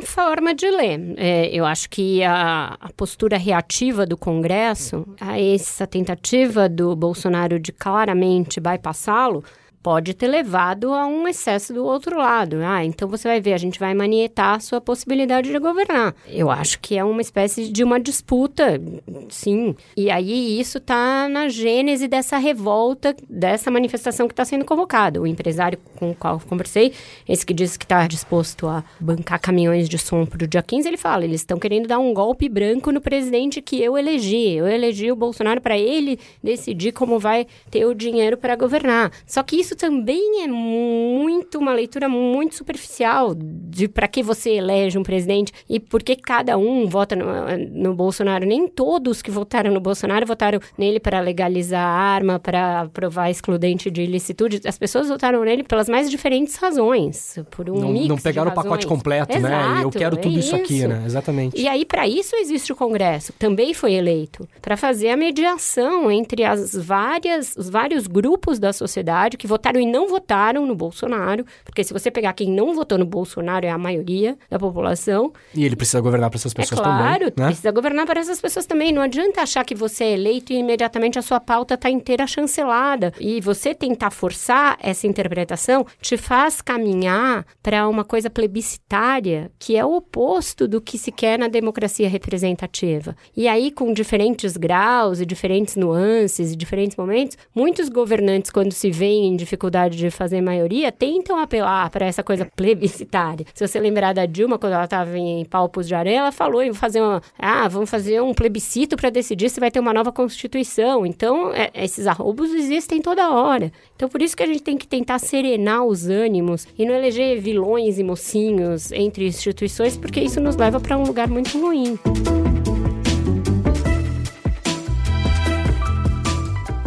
forma de ler. É, eu acho que a, a postura reativa do Congresso a essa tentativa do Bolsonaro de claramente bypassá-lo pode ter levado a um excesso do outro lado. Ah, então você vai ver, a gente vai manietar a sua possibilidade de governar. Eu acho que é uma espécie de uma disputa, sim. E aí isso está na gênese dessa revolta, dessa manifestação que está sendo convocada. O empresário com o qual conversei, esse que disse que está disposto a bancar caminhões de som para o dia 15, ele fala, eles estão querendo dar um golpe branco no presidente que eu elegi. Eu elegi o Bolsonaro para ele decidir como vai ter o dinheiro para governar. Só que isso também é muito uma leitura muito superficial de para que você elege um presidente e por que cada um vota no, no Bolsonaro. Nem todos que votaram no Bolsonaro votaram nele para legalizar a arma, para aprovar excludente de ilicitude. As pessoas votaram nele pelas mais diferentes razões, por um não, mix não pegaram o pacote completo, né? E eu Exato, quero é tudo isso, aqui, isso. né? Exatamente. E aí, para isso existe o Congresso, também foi eleito, para fazer a mediação entre as várias, os vários grupos da sociedade que votaram e não votaram no Bolsonaro, porque se você pegar quem não votou no Bolsonaro é a maioria da população, E ele precisa governar para essas pessoas é claro, também, né? precisa governar para essas pessoas também. Não adianta achar que você é eleito e imediatamente a sua pauta está inteira chancelada. E você tentar forçar essa interpretação te faz caminhar para uma coisa plebiscitária, que é o oposto do que se quer na democracia representativa. E aí, com diferentes graus e diferentes nuances e diferentes momentos, muitos governantes, quando se veem em dificuldade de fazer maioria, tentam apelar para essa coisa plebiscitária. Se você lembrar da Dilma, quando ela estava em Palpos de Areia, ela falou em fazer uma, ah, vamos fazer um plebiscito para decidir se vai ter uma nova constituição. Então, é- esses arroubos existem toda hora. Então, por isso que a gente tem que tentar serenar os ânimos e não eleger vilões e mocinhos entre instituições, porque isso nos leva para um lugar muito ruim.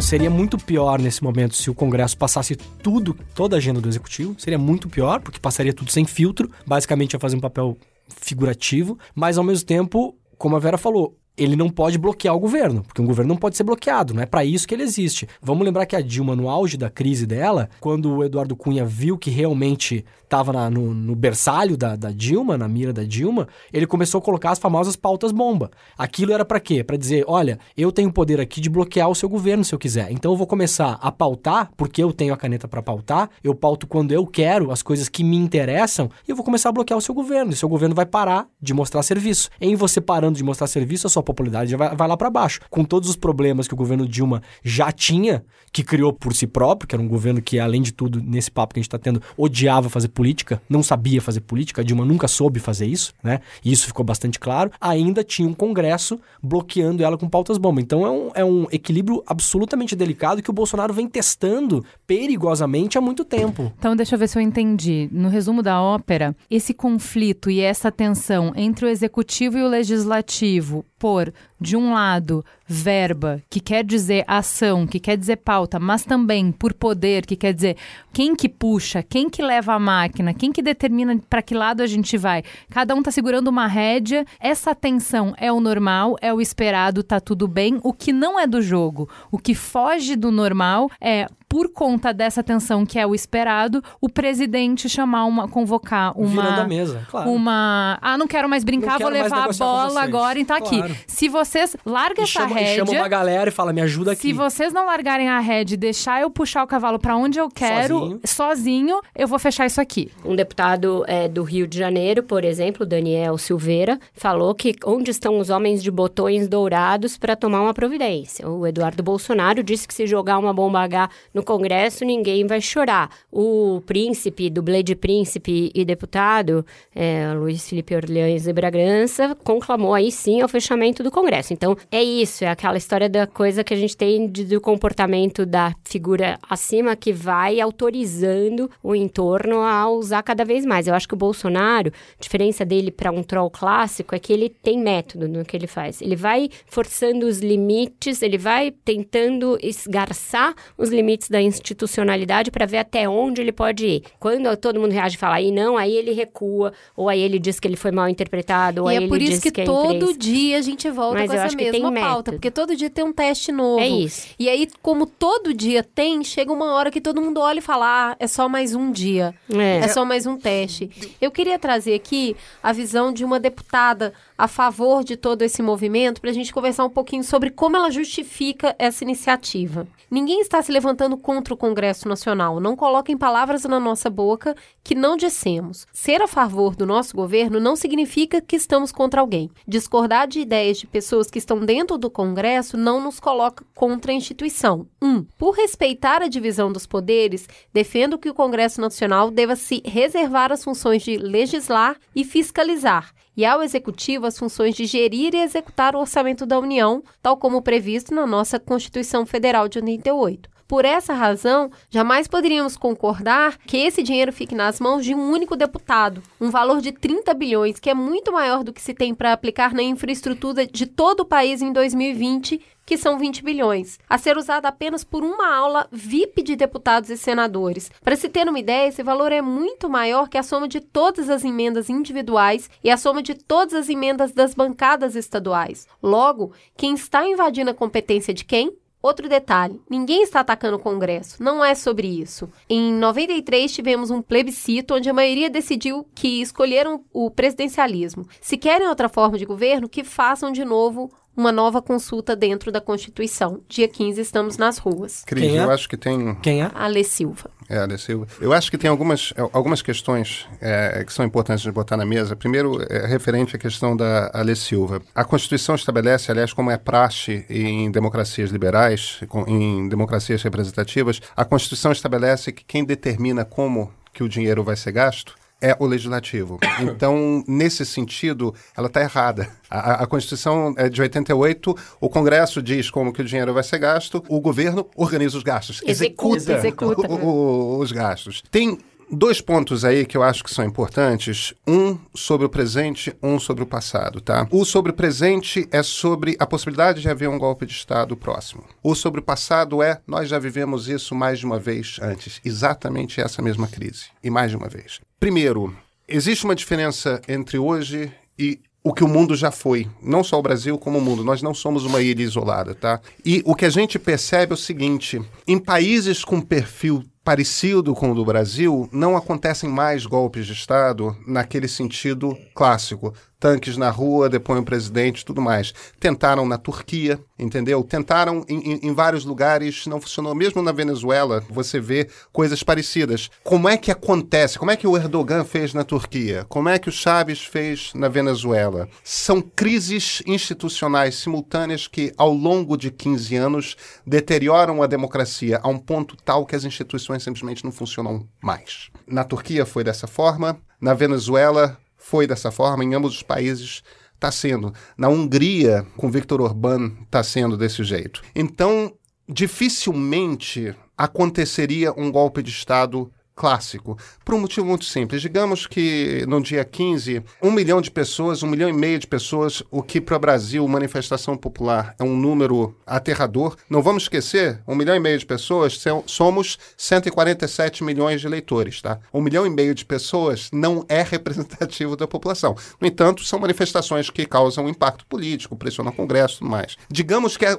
Seria muito pior nesse momento se o Congresso passasse tudo, toda a agenda do Executivo. Seria muito pior, porque passaria tudo sem filtro. Basicamente ia fazer um papel figurativo. Mas, ao mesmo tempo, como a Vera falou, ele não pode bloquear o governo, porque um governo não pode ser bloqueado, não é para isso que ele existe. Vamos lembrar que a Dilma, no auge da crise dela, quando o Eduardo Cunha viu que realmente estava no, no berçalho da, da Dilma, na mira da Dilma, ele começou a colocar as famosas pautas bomba. Aquilo era para quê? Para dizer, olha, eu tenho poder aqui de bloquear o seu governo se eu quiser. Então eu vou começar a pautar, porque eu tenho a caneta para pautar, eu pauto quando eu quero as coisas que me interessam, e eu vou começar a bloquear o seu governo. E seu governo vai parar de mostrar serviço. Em você parando de mostrar serviço, a sua popularidade vai, vai lá para baixo. Com todos os problemas que o governo Dilma já tinha, que criou por si próprio, que era um governo que, além de tudo, nesse papo que a gente está tendo, odiava fazer política, não sabia fazer política, Dilma nunca soube fazer isso, né? E isso ficou bastante claro. Ainda tinha um Congresso bloqueando ela com pautas bomba. Então é um, é um equilíbrio absolutamente delicado que o Bolsonaro vem testando perigosamente há muito tempo. Então, deixa eu ver se eu entendi. No resumo da ópera, esse conflito e essa tensão entre o executivo e o legislativo por, de um lado, verba, que quer dizer ação, que quer dizer pauta, mas também por poder, que quer dizer quem que puxa, quem que leva a máquina, quem que determina para que lado a gente vai. Cada um tá segurando uma rédea. Essa tensão é o normal, é o esperado, tá tudo bem. O que não é do jogo, o que foge do normal é por conta dessa tensão que é o esperado, o presidente chamar uma, convocar uma. Virando a mesa, claro. Uma. Ah, não quero mais brincar, vou quero mais levar a bola agora, então Claro. aqui. Se vocês. Larga E essa chama, e rédea. chama uma galera e fala, me ajuda aqui. Se vocês não largarem a rede e deixar eu puxar o cavalo pra onde eu quero, Sozinho. sozinho, eu vou fechar isso aqui. Um deputado é, do Rio de Janeiro, por exemplo, Daniel Silveira, falou que onde estão os homens de botões dourados para tomar uma providência. O Eduardo Bolsonaro disse que se jogar uma bomba H no Congresso, ninguém vai chorar. O príncipe, dublê de príncipe e deputado, é, Luiz Felipe Orleans e Bragança, conclamou aí sim ao fechamento do Congresso. Então, é isso, é aquela história da coisa que a gente tem de- do comportamento da figura acima que vai autorizando o entorno a usar cada vez mais. Eu acho que o Bolsonaro, a diferença dele para um troll clássico é que ele tem método no que ele faz. Ele vai forçando os limites, ele vai tentando esgarçar os limites da institucionalidade para ver até onde ele pode ir. Quando todo mundo reage e fala aí não, aí ele recua, ou aí ele diz que ele foi mal interpretado, ou E aí é por ele isso diz que, que, é todo imprensa. dia a gente volta Mas com eu essa acho que tem mesma pauta, método. porque todo dia tem um teste novo. É isso. E aí, como todo dia tem, chega uma hora que todo mundo olha e fala: ah, é só mais um dia. É. É só mais um teste. Eu queria trazer aqui a visão de uma deputada a favor de todo esse movimento para a gente conversar um pouquinho sobre como ela justifica essa iniciativa. Ninguém está se levantando contra o Congresso Nacional. Não coloquem palavras na nossa boca que não dissemos. Ser a favor do nosso governo não significa que estamos contra alguém. Discordar de ideias de pessoas que estão dentro do Congresso não nos coloca contra a instituição. 1. Um, por respeitar a divisão dos poderes, defendo que o Congresso Nacional deva se reservar as funções de legislar e fiscalizar e ao Executivo as funções de gerir e executar o orçamento da União, tal como previsto na nossa Constituição Federal de 88. Por essa razão, jamais poderíamos concordar que esse dinheiro fique nas mãos de um único deputado, um valor de 30 bilhões, que é muito maior do que se tem para aplicar na infraestrutura de todo o país em 2020, que são 20 bilhões, a ser usado apenas por uma aula VIP de deputados e senadores. Para se ter uma ideia, esse valor é muito maior que a soma de todas as emendas individuais e a soma de todas as emendas das bancadas estaduais. Logo, quem está invadindo a competência de quem? Outro detalhe: ninguém está atacando o Congresso, não é sobre isso. Em 93 tivemos um plebiscito onde a maioria decidiu que escolheram o presidencialismo. Se querem outra forma de governo, que façam de novo uma nova consulta dentro da Constituição. Dia 15 estamos nas ruas. Cris, Quem é? eu acho que tem. Quem é? Ale Silva. É, Silva. Eu acho que tem algumas, algumas questões é, que são importantes de botar na mesa. Primeiro, é referente à questão da Ale Silva. A Constituição estabelece, aliás, como é praxe em democracias liberais, em democracias representativas, a Constituição estabelece que quem determina como que o dinheiro vai ser gasto é o legislativo. <coughs> Então, nesse sentido, ela está errada. A, a- Constituição é de 88, o Congresso diz como que o dinheiro vai ser gasto, o governo organiza os gastos, Executa, executa. o- o- os gastos. Tem dois pontos aí que eu acho que são importantes. Um sobre o presente, um sobre o passado, tá? O sobre o presente é sobre a possibilidade de haver um golpe de Estado próximo. O sobre o passado é nós já vivemos isso mais de uma vez antes. Exatamente essa mesma crise. E mais de uma vez. Primeiro, existe uma diferença entre hoje e o que o mundo já foi, não só o Brasil como o mundo. Nós não somos uma ilha isolada, tá? E o que a gente percebe é o seguinte: em países com perfil parecido com o do Brasil, não acontecem mais golpes de Estado naquele sentido clássico. Tanques na rua, depõem o presidente, tudo mais. Tentaram na Turquia, entendeu? Tentaram em, em- vários lugares, não funcionou. Mesmo na Venezuela, você vê coisas parecidas. Como é que acontece? Como é que o Erdogan fez na Turquia? Como é que o Chaves fez na Venezuela? São crises institucionais simultâneas que, ao longo de 15 anos, deterioram a democracia a um ponto tal que as instituições simplesmente não funcionam mais. Na Turquia foi dessa forma, na Venezuela foi dessa forma, em ambos os países está sendo. Na Hungria, com Viktor Orbán, está sendo desse jeito. Então, dificilmente aconteceria um golpe de Estado clássico, por um motivo muito simples. Digamos que no dia 15, um milhão de pessoas, um milhão e meio de pessoas, o que para o Brasil, manifestação popular, é um número aterrador. Não vamos esquecer, um milhão e meio de pessoas, somos 147 milhões de eleitores, tá? Um milhão e meio de pessoas não é representativo da população. No entanto, são manifestações que causam impacto político, pressionam o Congresso e tudo mais. Digamos que é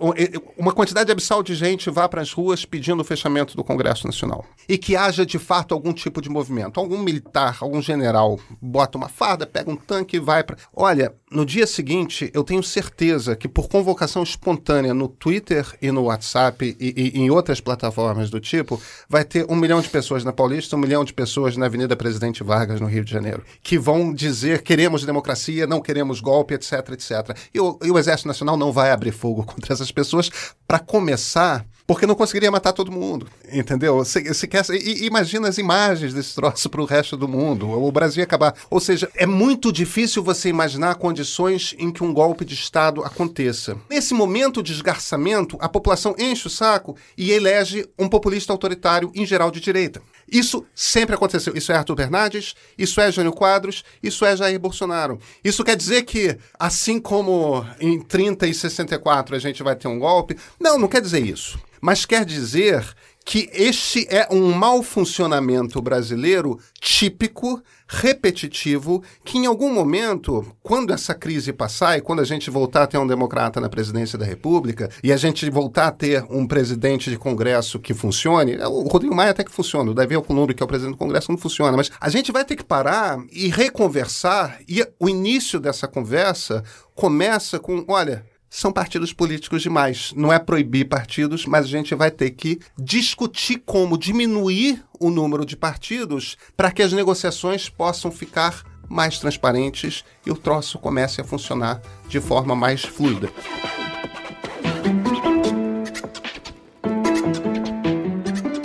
uma quantidade abissal de gente vá para as ruas pedindo o fechamento do Congresso Nacional. E que haja, de fato, algum tipo de movimento. Algum militar, algum general bota uma farda, pega um tanque e vai para. Olha, no dia seguinte, eu tenho certeza que por convocação espontânea no Twitter e no WhatsApp e, e, em outras plataformas do tipo, vai ter um milhão de pessoas na Paulista, um milhão de pessoas na Avenida Presidente Vargas, no Rio de Janeiro, que vão dizer queremos democracia, não queremos golpe, etc, etc. E o, e o Exército Nacional não vai abrir fogo <laughs> contra essas pessoas para começar porque não conseguiria matar todo mundo, entendeu? Você, você quer, e, imagina as imagens desse troço para o resto do mundo, o Brasil acabar. Ou seja, é muito difícil você imaginar condições em que um golpe de Estado aconteça. Nesse momento de esgarçamento, a população enche o saco e elege um populista autoritário, em geral de direita. Isso sempre aconteceu. Isso é Arthur Bernardes, isso é Jânio Quadros, isso é Jair Bolsonaro. Isso quer dizer que, assim como em 30 e 64 a gente vai ter um golpe, não, não quer dizer isso mas quer dizer que este é um mau funcionamento brasileiro típico, repetitivo, que em algum momento, quando essa crise passar e quando a gente voltar a ter um democrata na presidência da República e a gente voltar a ter um presidente de Congresso que funcione, é, o Rodrigo Maia até que funciona, o Davi Alcolumbre, que é o presidente do Congresso, não funciona, mas a gente vai ter que parar e reconversar e o início dessa conversa começa com, olha, são partidos políticos demais. Não é proibir partidos, mas a gente vai ter que discutir como diminuir o número de partidos para que as negociações possam ficar mais transparentes e o troço comece a funcionar de forma mais fluida.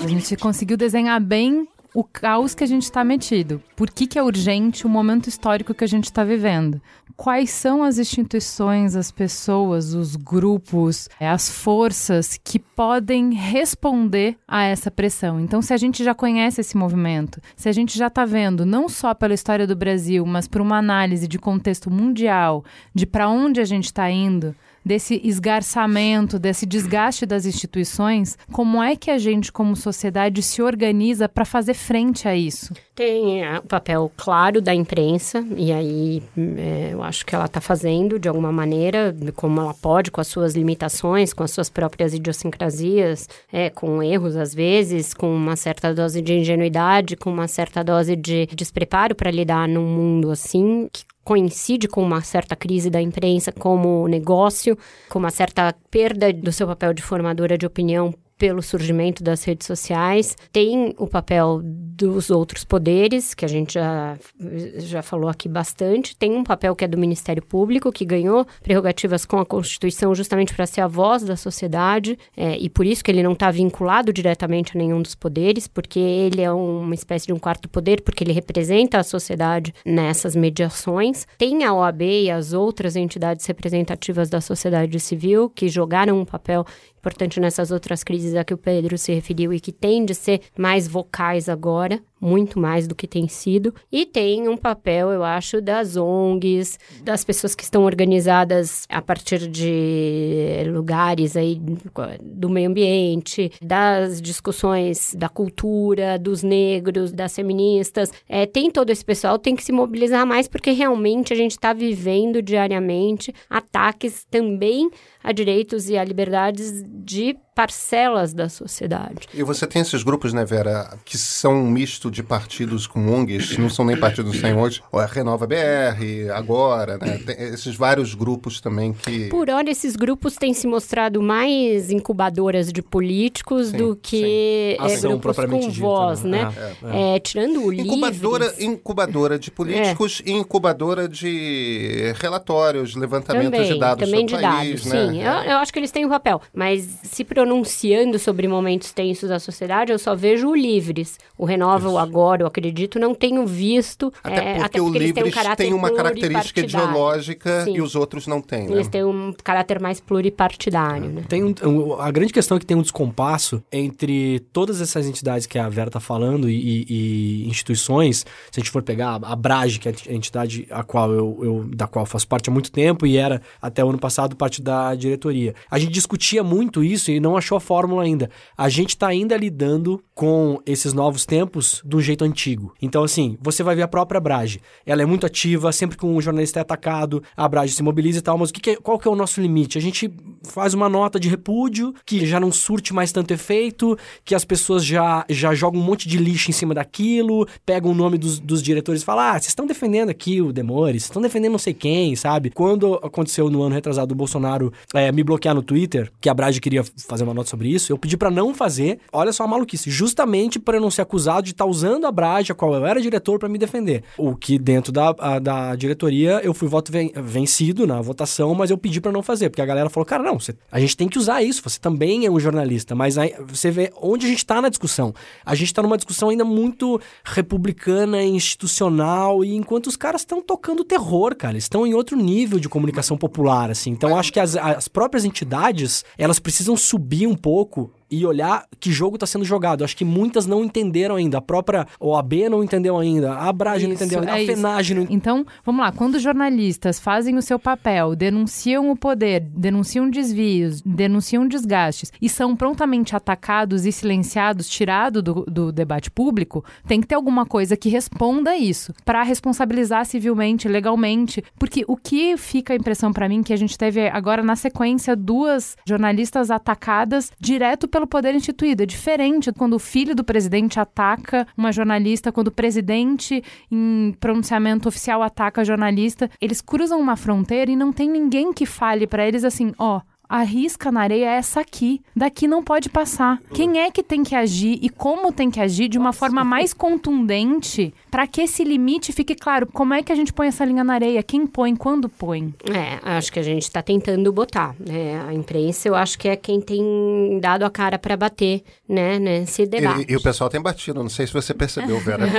A gente conseguiu desenhar bem o caos que a gente está metido. Por que, que é urgente o momento histórico que a gente está vivendo? Quais são as instituições, as pessoas, os grupos, eh, as forças que podem responder a essa pressão? Então, se a gente já conhece esse movimento, se a gente já está vendo, não só pela história do Brasil, mas por uma análise de contexto mundial, de para onde a gente está indo, desse esgarçamento, desse desgaste das instituições, como é que a gente, como sociedade, se organiza para fazer frente a isso? Tem é, o papel claro da imprensa, e aí é, eu acho que ela está fazendo de alguma maneira, como ela pode, com as suas limitações, com as suas próprias idiosincrasias, é, com erros às vezes, com uma certa dose de ingenuidade, com uma certa dose de despreparo para lidar num mundo assim, que coincide com uma certa crise da imprensa como negócio, com uma certa perda do seu papel de formadora de opinião pelo surgimento das redes sociais, tem o papel dos outros poderes, que a gente já, já falou aqui bastante, tem um papel que é do Ministério Público, que ganhou prerrogativas com a Constituição justamente para ser a voz da sociedade, é, e por isso que ele não está vinculado diretamente a nenhum dos poderes, porque ele é uma espécie de um quarto poder, porque ele representa a sociedade nessas mediações. Tem a OAB e as outras entidades representativas da sociedade civil que jogaram um papel importante nessas outras crises a que o Pedro se referiu e que tem de ser mais vocais agora, muito mais do que tem sido. E tem um papel, eu acho, das ONGs, das pessoas que estão organizadas a partir de lugares aí do meio ambiente, das discussões da cultura, dos negros, das feministas. É, tem todo esse pessoal, tem que se mobilizar mais, porque realmente a gente está vivendo diariamente ataques também a direitos e a liberdades de parcelas da sociedade. E você tem esses grupos, né, Vera, que são um misto de partidos com ONGs, não são nem partidos sem ONGs, ou é Renova BR, agora, né? Tem esses vários grupos também que... Por hora, esses grupos têm se mostrado mais incubadoras de políticos sim, do que é, grupos com voz, dita, né? né? É, é. É, tirando o incubadora, livres... Incubadora de políticos e incubadora de relatórios, levantamentos também, de dados também de país, dados, né? Sim, eu, eu acho que eles têm um papel, mas se pronunciando sobre momentos tensos da sociedade, eu só vejo o Livres. O Renova, o Agora, eu acredito, não tenho visto. Até porque, é, até porque o Livres tem, um tem uma característica ideológica Sim. e os outros não têm. Né? Eles têm um caráter mais pluripartidário partidário, né? Tem um, um- a grande questão é que tem um descompasso entre todas essas entidades que a Vera tá falando e, e- e instituições. Se a gente for pegar a Brage, que é a entidade a qual eu, eu- da qual eu faço parte há muito tempo e era até o ano passado parte da diretoria. A gente discutia muito isso e não achou a fórmula ainda. A gente está ainda lidando com esses novos tempos do jeito antigo. Então, assim, você vai ver a própria Brage. Ela é muito ativa, sempre que um jornalista é atacado, a Brage se mobiliza e tal, mas o que que é- qual que é o nosso limite? A gente faz uma nota de repúdio que já não surte mais tanto efeito, que as pessoas já, já jogam um monte de lixo em cima daquilo, pegam o nome dos, dos diretores e falam: ah, vocês estão defendendo aqui o Demores, vocês estão defendendo não sei quem, sabe? Quando aconteceu no ano retrasado o Bolsonaro é, me bloquear no Twitter, que a Brage queria fazer uma nota sobre isso, eu pedi pra não fazer, olha só a maluquice, justamente para eu não ser acusado de estar usando a Brage, a qual eu era diretor, pra me defender. O que dentro da, a- da diretoria eu fui voto ven- vencido na votação, mas eu pedi pra não fazer, porque a galera falou, cara, não, você- a gente tem que usar isso, você também é um jornalista, mas aí você vê onde a gente tá na discussão. A gente tá numa discussão ainda muito republicana, institucional, e enquanto os caras estão tocando terror, cara, eles estão em outro nível de comunicação popular, assim. Então acho que as, as próprias entidades, elas precisam subir um pouco e olhar que jogo está sendo jogado. Acho que muitas não entenderam ainda. A própria OAB não entendeu ainda. A Abrage não entendeu ainda. é a. FENAGE não entendeu. Então, vamos lá. Quando jornalistas fazem o seu papel, denunciam o poder, denunciam desvios, denunciam desgastes e são prontamente atacados e silenciados, tirados do, do debate público, tem que ter alguma coisa que responda a isso para responsabilizar civilmente, legalmente. Porque o que fica a impressão para mim que a gente teve agora na sequência duas jornalistas atacadas direto pelo poder instituído. É diferente quando o filho do presidente ataca uma jornalista, quando o presidente, em pronunciamento oficial, ataca a jornalista. Eles cruzam uma fronteira e não tem ninguém que fale para eles assim: ó. A risca na areia é essa aqui. Daqui não pode passar. Quem é que tem que agir e como tem que agir de uma forma mais contundente para que esse limite fique claro? Como é que a gente põe essa linha na areia? Quem põe? Quando põe? É, acho que a gente está tentando botar, né? A imprensa, eu acho que é quem tem dado a cara para bater, né, nesse debate. E, e o pessoal tem batido, não sei se você percebeu, Vera. <laughs>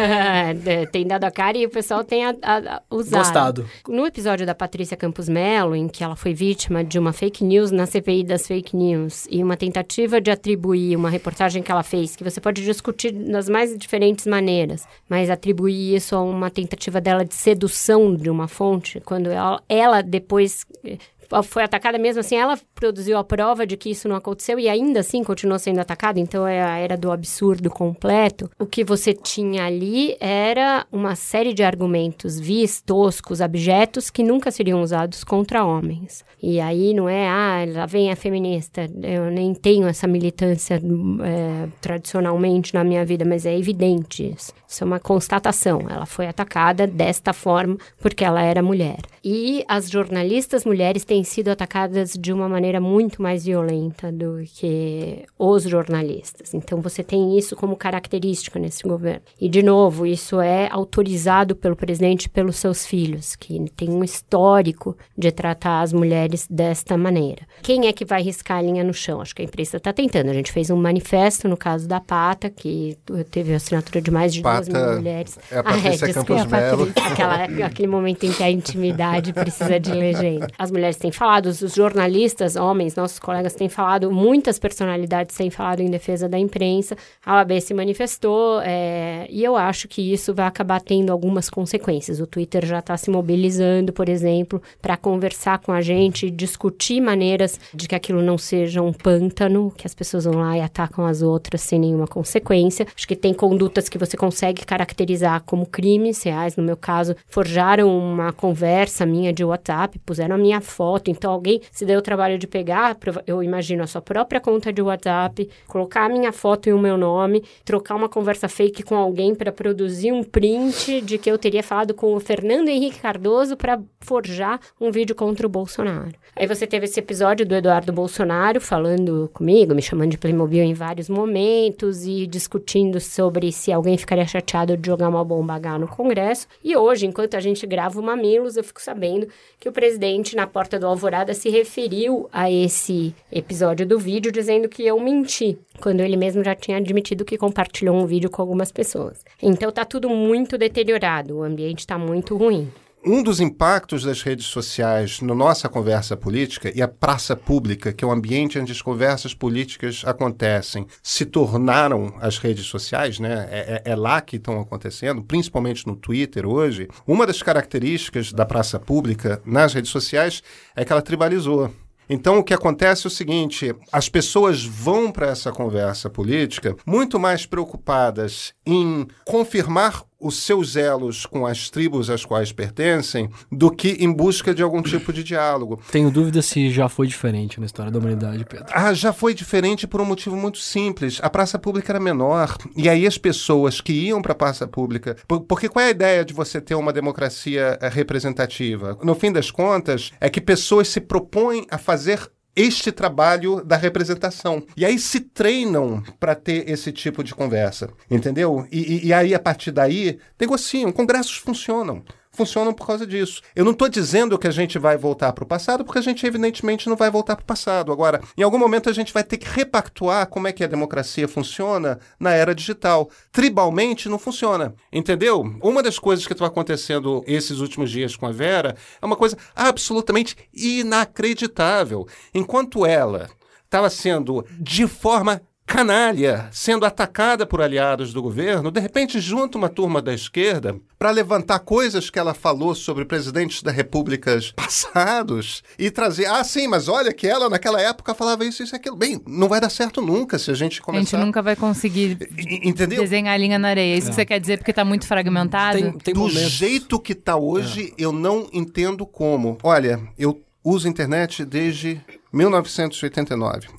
É, tem dado a cara e o pessoal tem a, a, a- usado. Gostado. No episódio da Patrícia Campos Melo, em que ela foi vítima de uma fake news na CPI das fake news e uma tentativa de atribuir uma reportagem que ela fez, que você pode discutir das mais diferentes maneiras, mas atribuir isso a uma tentativa dela de sedução de uma fonte, quando ela, ela depois eh, foi atacada mesmo assim, ela produziu a prova de que isso não aconteceu e ainda assim continuou sendo atacada, então é a era do absurdo completo. O que você tinha ali era uma série de argumentos vis, toscos, abjetos que nunca seriam usados contra homens. E aí não é, ah, lá vem a feminista, eu nem tenho essa militância é, tradicionalmente na minha vida, mas é evidente isso. Isso é uma constatação. Ela foi atacada desta forma porque ela era mulher. E as jornalistas mulheres têm sido atacadas de uma maneira muito mais violenta do que os jornalistas. Então você tem isso como característica nesse governo. E de novo, isso é autorizado pelo presidente e pelos seus filhos, que tem um histórico de tratar as mulheres desta maneira. Quem é que vai riscar a linha no chão? Acho que a imprensa está tentando. A gente fez um manifesto no caso da Pata, que teve a assinatura de mais de duas mil Pata mulheres. é a Patrícia desculpa, Campos Melo. Patrícia, aquela- aquele momento em que a intimidade <laughs> precisa de legenda. As mulheres têm falado, os jornalistas, homens, nossos colegas têm falado, muitas personalidades têm falado em defesa da imprensa. A OAB se manifestou é, e eu acho que isso vai acabar tendo algumas consequências. O Twitter já está se mobilizando, por exemplo, para conversar com a gente, discutir maneiras de que aquilo não seja um pântano, que as pessoas vão lá e atacam as outras sem nenhuma consequência. Acho que tem condutas que você consegue caracterizar como crimes reais. No meu caso, forjaram uma conversa minha de WhatsApp, puseram a minha foto. Então, alguém se deu o trabalho de pegar, eu imagino, a sua própria conta de WhatsApp, colocar a minha foto e o meu nome, trocar uma conversa fake com alguém para produzir um print de que eu teria falado com o Fernando Henrique Cardoso para forjar um vídeo contra o Bolsonaro. Aí você teve esse episódio do Eduardo Bolsonaro falando comigo, me chamando de Playmobil em vários momentos e discutindo sobre se alguém ficaria chateado de jogar uma bomba H no Congresso. E hoje, enquanto a gente grava o Mamilos, eu fico sabendo que o presidente, na porta do Alvorada, se referiu a esse episódio do vídeo, dizendo que eu menti, quando ele mesmo já tinha admitido que compartilhou um vídeo com algumas pessoas. Então tá tudo muito deteriorado, o ambiente tá muito ruim. Um dos impactos das redes sociais na nossa conversa política e a praça pública, que é o ambiente onde as conversas políticas acontecem, se tornaram as redes sociais, né? É, é, é lá que estão acontecendo, principalmente no Twitter hoje. Uma das características da praça pública nas redes sociais é que ela tribalizou. Então, o que acontece é o seguinte: as pessoas vão para essa conversa política muito mais preocupadas em confirmar os seus elos com as tribos às quais pertencem do que em busca de algum tipo de diálogo. Tenho dúvida se já foi diferente na história da humanidade, Pedro. Ah, já foi diferente por um motivo muito simples. A praça pública era menor e aí as pessoas que iam para a praça pública, porque qual é a ideia de você ter uma democracia eh, representativa? No fim das contas, é que pessoas se propõem a fazer este trabalho da representação. E aí se treinam para ter esse tipo de conversa, entendeu? E, e, e aí, a partir daí, negociam. Congressos funcionam funcionam por causa disso. Eu não estou dizendo que a gente vai voltar para o passado, porque a gente evidentemente não vai voltar para o passado. Agora, em algum momento a gente vai ter que repactuar como é que a democracia funciona na era digital. Tribalmente não funciona, entendeu? Uma das coisas que está acontecendo esses últimos dias com a Vera é uma coisa absolutamente inacreditável. Enquanto ela estava sendo de forma canalha sendo atacada por aliados do governo, de repente junta uma turma da esquerda para levantar coisas que ela falou sobre presidentes da repúblicas passados e trazer, ah, sim, mas olha que ela naquela época falava isso, isso e aquilo. Bem, não vai dar certo nunca se a gente começar... A gente nunca vai conseguir Entendeu? desenhar a linha na areia. Isso é. que você quer dizer porque está muito fragmentado? Tem, tem Do momentos... jeito que está hoje, é. eu não entendo como. Olha, eu uso internet desde 1989.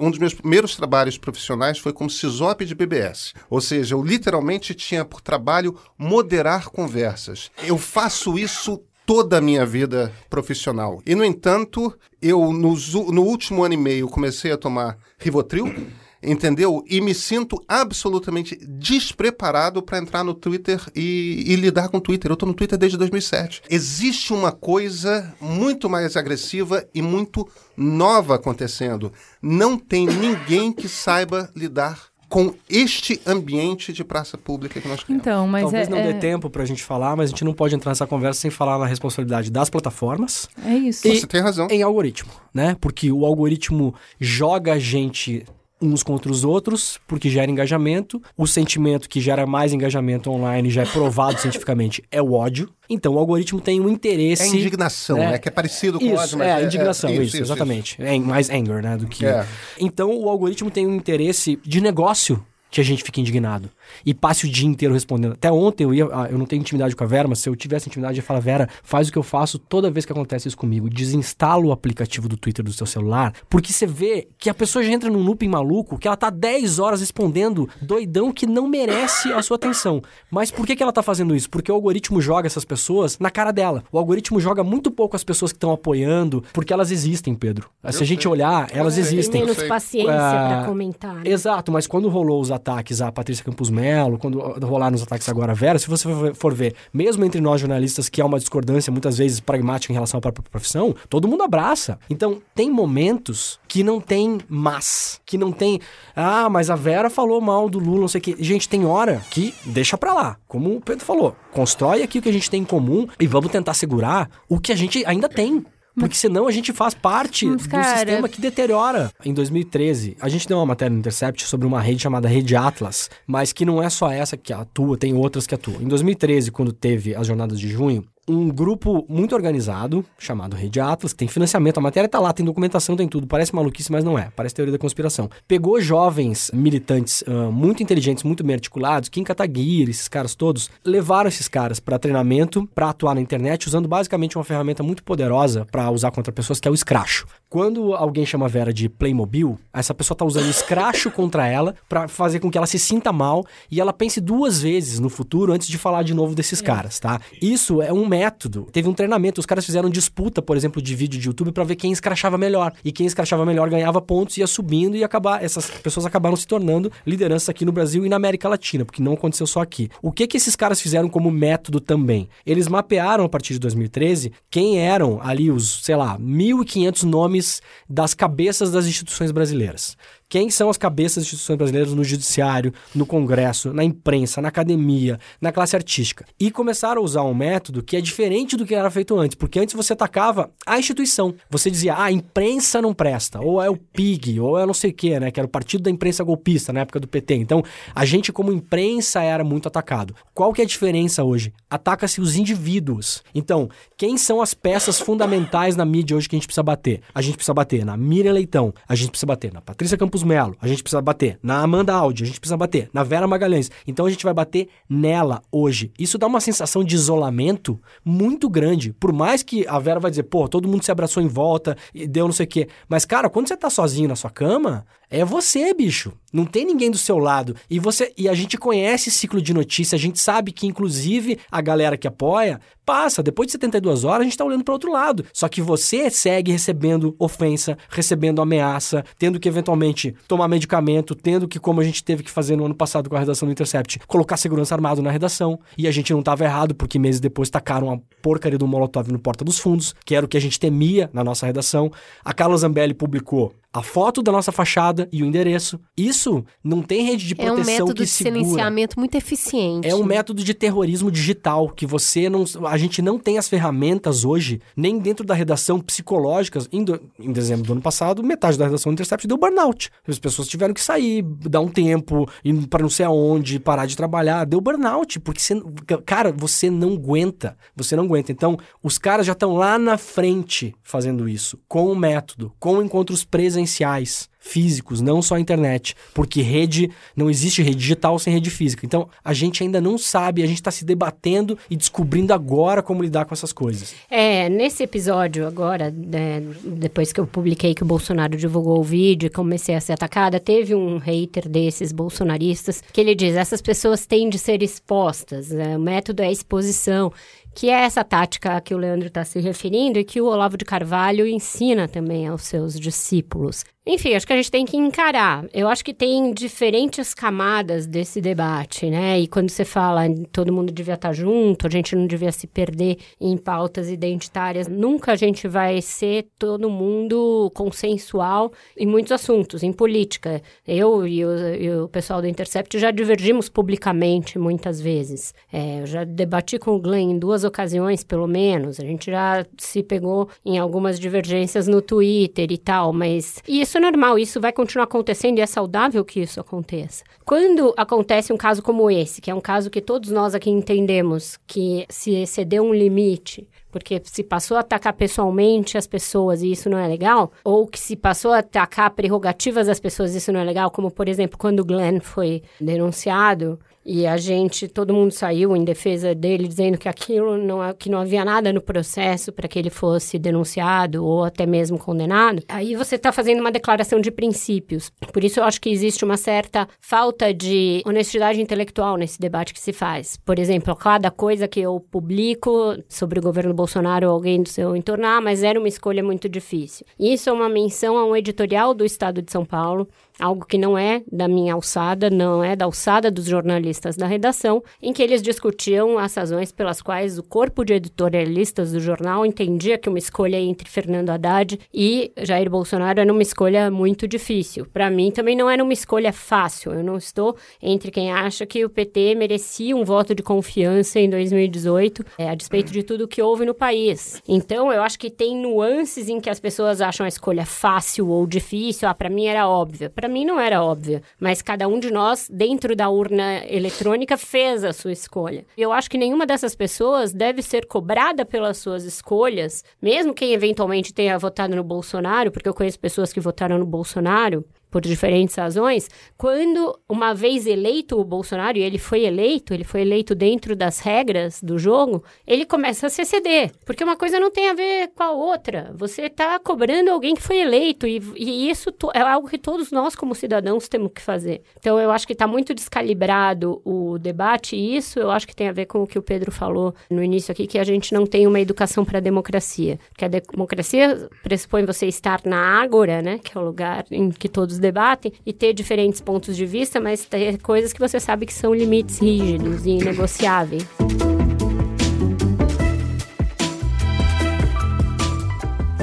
Um dos meus primeiros trabalhos profissionais foi como CISOP de BBS. Ou seja, eu literalmente tinha por trabalho moderar conversas. Eu faço isso toda a minha vida profissional. E, no entanto, eu, no, no último ano e meio, comecei a tomar Rivotril entendeu? E me sinto absolutamente despreparado para entrar no Twitter e, e, lidar com o Twitter. Eu estou no Twitter desde 2007. Existe uma coisa muito mais agressiva e muito nova acontecendo. Não tem ninguém que saiba lidar com este ambiente de praça pública que nós criamos. Então, mas Talvez é, não dê é... tempo para a gente falar, mas a gente não pode entrar nessa conversa sem falar na responsabilidade das plataformas. É isso. E Você tem razão. Em algoritmo, né? Porque o algoritmo joga a gente uns contra os outros, porque gera engajamento. O sentimento que gera mais engajamento online, já é provado <laughs> cientificamente, é o ódio. Então, o algoritmo tem um interesse... É indignação, né? né? Que é parecido com isso, ódio, mas é... é indignação, é, isso, isso, exatamente. Isso. É mais anger, né? Do que... É. Então, o algoritmo tem um interesse de negócio que a gente fica indignado. E passe o dia inteiro respondendo. Até ontem eu ia. Ah, eu não tenho intimidade com a Vera, mas se eu tivesse intimidade, eu ia falar, Vera, faz o que eu faço toda vez que acontece isso comigo. Desinstala o aplicativo do Twitter do seu celular, porque você vê que a pessoa já entra num looping maluco, que ela tá 10 horas respondendo doidão que não merece a sua atenção. Mas por que, que ela tá fazendo isso? Porque o algoritmo joga essas pessoas na cara dela. O algoritmo joga muito pouco as pessoas que estão apoiando, porque elas existem, Pedro. Eu se a gente olhar, elas existem. Tem menos paciência uh, pra comentar. Né? Exato, mas quando rolou os ataques à Patrícia Campos Melo, quando rolaram os ataques agora à Vera, se você for ver, mesmo entre nós jornalistas, que há uma discordância muitas vezes pragmática em relação à própria profissão, todo mundo abraça. Então, tem momentos que não tem mas, que não tem, ah, mas a Vera falou mal do Lula, não sei o que. Gente, tem hora que deixa pra lá. Como o Pedro falou, constrói aqui o que a gente tem em comum e vamos tentar segurar o que a gente ainda tem. Porque senão a gente faz parte Mas, do sistema que deteriora. Em 2013, a gente deu uma matéria no Intercept sobre uma rede chamada Rede Atlas, mas que não é só essa que atua, tem outras que atuam. Em 2013, quando teve as jornadas de junho, um grupo muito organizado, chamado Rede Atlas, que tem financiamento, a matéria tá lá, tem documentação, tem tudo. Parece maluquice, mas não é. Parece teoria da conspiração. Pegou jovens militantes uh, muito inteligentes, muito bem articulados, Kim Kataguiri, esses caras todos, levaram esses caras para treinamento, para atuar na internet, usando basicamente uma ferramenta muito poderosa para usar contra pessoas, que é o escracho. Quando alguém chama a Vera de Playmobil, essa pessoa tá usando escracho <laughs> contra ela para fazer com que ela se sinta mal e ela pense duas vezes no futuro antes de falar de novo desses é. caras, tá? Isso é um método. Teve um treinamento, os caras fizeram disputa, por exemplo, de vídeo de YouTube para ver quem escrachava melhor. E quem escrachava melhor ganhava pontos, ia subindo e acabar. Essas pessoas acabaram se tornando lideranças aqui no Brasil e na América Latina, porque não aconteceu só aqui. O que que esses caras fizeram como método também? Eles mapearam a partir de 2013 quem eram ali os, sei lá, 1.500 nomes das cabeças das instituições brasileiras quem são as cabeças das instituições brasileiras no judiciário, no Congresso, na imprensa, na academia, na classe artística. E começaram a usar um método que é diferente do que era feito antes, porque antes você atacava a instituição. Você dizia, ah, a imprensa não presta, ou é o PIG, ou é não sei o quê, né? Que era o partido da imprensa golpista na época do PT. Então, a gente, como imprensa, era muito atacado. Qual que é a diferença hoje? Ataca-se os indivíduos. Então, quem são as peças fundamentais na mídia hoje que a gente precisa bater? A gente precisa bater na Miriam Leitão, a gente precisa bater na Patrícia Campos Melo, a gente precisa bater na Amanda Aldi, a gente precisa bater na Vera Magalhães. Então, a gente vai bater nela hoje. Isso dá uma sensação de isolamento muito grande. Por mais que a Vera vai dizer, pô, todo mundo se abraçou em volta e deu não sei o quê. Mas, cara, quando você tá sozinho na sua cama, é você, bicho. Não tem ninguém do seu lado. E você e a gente conhece ciclo de notícia, a gente sabe que inclusive a galera que apoia passa, depois de 72 horas a gente tá olhando para outro lado. Só que você segue recebendo ofensa, recebendo ameaça, tendo que eventualmente tomar medicamento, tendo que como a gente teve que fazer no ano passado com a redação do Intercept, colocar segurança armado na redação. E a gente não tava errado porque meses depois tacaram a porcaria do Molotov no porta dos fundos, que era o que a gente temia na nossa redação. A Carla Zambelli publicou a foto da nossa fachada e o endereço. Isso não tem rede de proteção é um método que de segura. silenciamento muito eficiente. É um método de terrorismo digital que você não. A gente não tem as ferramentas hoje, nem dentro da redação psicológicas. Em, do- em dezembro do ano passado, metade da redação do Intercept deu burnout. As pessoas tiveram que sair, dar um tempo, ir para não sei aonde, parar de trabalhar. Deu burnout, porque você. Cara, você não aguenta. Você não aguenta. Então, os caras já estão lá na frente fazendo isso, com o método, com encontros presenciais. Físicos, não só a internet. Porque rede, não existe rede digital sem rede física. Então, a gente ainda não sabe, a gente está se debatendo e descobrindo agora como lidar com essas coisas. É, nesse episódio agora, né, depois que eu publiquei que o Bolsonaro divulgou o vídeo e comecei a ser atacada, teve um hater desses bolsonaristas que ele diz: essas pessoas têm de ser expostas, né, o método é exposição. Que é essa tática a que o Leandro está se referindo e que o Olavo de Carvalho ensina também aos seus discípulos. Enfim, acho que a gente tem que encarar. Eu acho que tem diferentes camadas desse debate, né? E quando você fala todo mundo devia estar junto, a gente não devia se perder em pautas identitárias, nunca a gente vai ser todo mundo consensual em muitos assuntos, em política. Eu e o, e o pessoal do Intercept já divergimos publicamente muitas vezes. É, eu já debati com o Glenn em duas ocasiões, pelo menos. A gente já se pegou em algumas divergências no Twitter e tal, mas é normal, isso vai continuar acontecendo e é saudável que isso aconteça. Quando acontece um caso como esse, que é um caso que todos nós aqui entendemos que se excedeu um limite, porque se passou a atacar pessoalmente as pessoas e isso não é legal, ou que se passou a atacar prerrogativas das pessoas e isso não é legal, como por exemplo quando o Glenn foi denunciado e a gente, todo mundo saiu em defesa dele dizendo que aquilo não, que não havia nada no processo para que ele fosse denunciado ou até mesmo condenado. Aí você está fazendo uma declaração de princípios. Por isso eu acho que existe uma certa falta de honestidade intelectual nesse debate que se faz. Por exemplo, cada coisa que eu publico sobre o governo Bolsonaro ou alguém do seu entorno, ah, mas era uma escolha muito difícil. Isso é uma menção a um editorial do Estado de São Paulo, algo que não é da minha alçada, não é da alçada dos jornalistas da redação, em que eles discutiam as razões pelas quais o corpo de editorialistas do jornal entendia que uma escolha entre Fernando Haddad e Jair Bolsonaro era uma escolha muito difícil. Para mim também não era uma escolha fácil. Eu não estou entre quem acha que o PT merecia um voto de confiança em 2018, é, a despeito de tudo que houve no país. Então, eu acho que tem nuances em que as pessoas acham a escolha fácil ou difícil. Ah, para mim era óbvia. Para mim não era óbvia, mas cada um de nós, dentro da urna eletrônica, fez a sua escolha. Eu acho que nenhuma dessas pessoas deve ser cobrada pelas suas escolhas, mesmo quem eventualmente tenha votado no Bolsonaro, porque eu conheço pessoas que votaram no Bolsonaro por diferentes razões, quando uma vez eleito o Bolsonaro, e ele foi eleito, ele foi eleito dentro das regras do jogo, ele começa a se exceder, porque uma coisa não tem a ver com a outra. Você está cobrando alguém que foi eleito, e, e isso é algo que todos nós, como cidadãos, temos que fazer. Então, eu acho que está muito descalibrado o debate, e isso eu acho que tem a ver com o que o Pedro falou no início aqui, que a gente não tem uma educação para a democracia. Porque a democracia pressupõe você estar na ágora, né, que é o lugar em que todos debatem, e ter diferentes pontos de vista, mas ter coisas que você sabe que são limites rígidos e inegociáveis.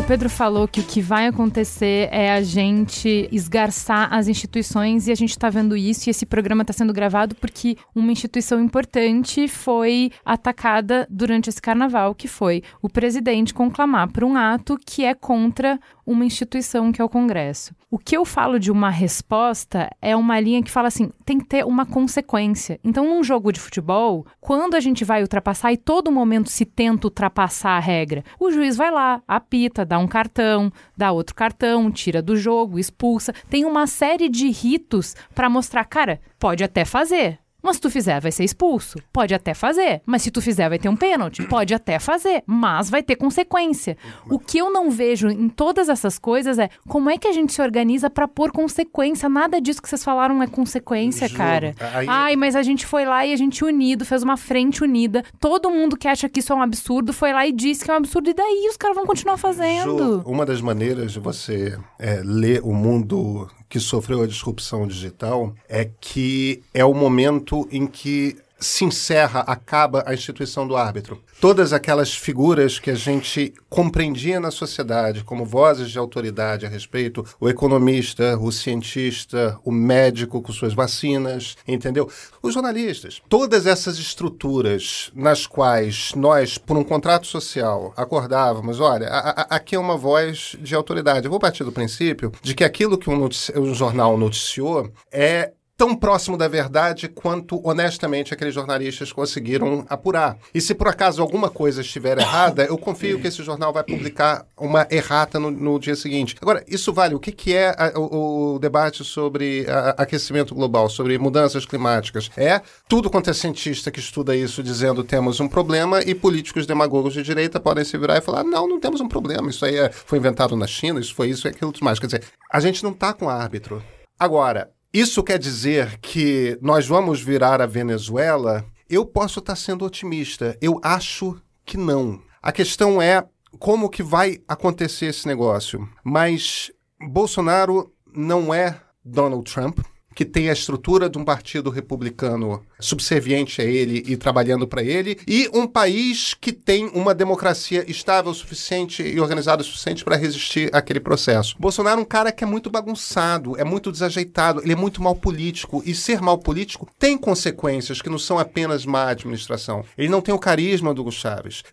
Pedro falou que o que vai acontecer é a gente esgarçar as instituições e a gente está vendo isso e esse programa está sendo gravado porque uma instituição importante foi atacada durante esse carnaval, que foi o presidente conclamar por um ato que é contra uma instituição que é o Congresso. O que eu falo de uma resposta é uma linha que fala assim, tem que ter uma consequência. Então, num jogo de futebol, quando a gente vai ultrapassar e todo momento se tenta ultrapassar a regra, o juiz vai lá, apita, dá um cartão, dá outro cartão, tira do jogo, expulsa. Tem uma série de ritos para mostrar, cara, pode até fazer, mas se tu fizer, vai ser expulso. Pode até fazer. Mas se tu fizer, vai ter um pênalti. Pode até fazer. Mas vai ter consequência. O que eu não vejo em todas essas coisas é como é que a gente se organiza para pôr consequência. Nada disso que vocês falaram é consequência, Ju, cara. aí- Ai, mas a gente foi lá e a gente unido, fez uma frente unida. Todo mundo que acha que isso é um absurdo foi lá e disse que é um absurdo. E daí os caras vão continuar fazendo. Ju, uma das maneiras de você é, ler o mundo que sofreu a disrupção digital é que é o momento em que se encerra, acaba a instituição do árbitro. Todas aquelas figuras que a gente compreendia na sociedade como vozes de autoridade a respeito, o economista, o cientista, o médico com suas vacinas, entendeu? Os jornalistas. Todas essas estruturas nas quais nós, por um contrato social, acordávamos, olha, a- a- aqui é uma voz de autoridade. Eu vou partir do princípio de que aquilo que um, um jornal noticiou é tão próximo da verdade quanto honestamente aqueles jornalistas conseguiram apurar. E se por acaso alguma coisa estiver errada, eu confio que esse jornal vai publicar uma errata no, no dia seguinte. Agora, isso vale. O que, que é a- o, o debate sobre a- aquecimento global, sobre mudanças climáticas? É tudo quanto é cientista que estuda isso dizendo temos um problema e políticos demagogos de direita podem se virar e falar não, não temos um problema. Isso aí é- foi inventado na China, isso foi isso e aquilo tudo mais. Quer dizer, a gente não está com árbitro. Agora, isso quer dizer que nós vamos virar a Venezuela? Eu posso estar sendo otimista. Eu acho que não. A questão é como que vai acontecer esse negócio. Mas Bolsonaro não é Donald Trump, que tem a estrutura de um partido republicano subserviente a ele e trabalhando para ele, e um país que tem uma democracia estável o suficiente e organizada o suficiente para resistir àquele processo. Bolsonaro é um cara que é muito bagunçado, é muito desajeitado, ele é muito mal político, e ser mal político tem consequências que não são apenas má administração. Ele não tem o carisma do Hugo.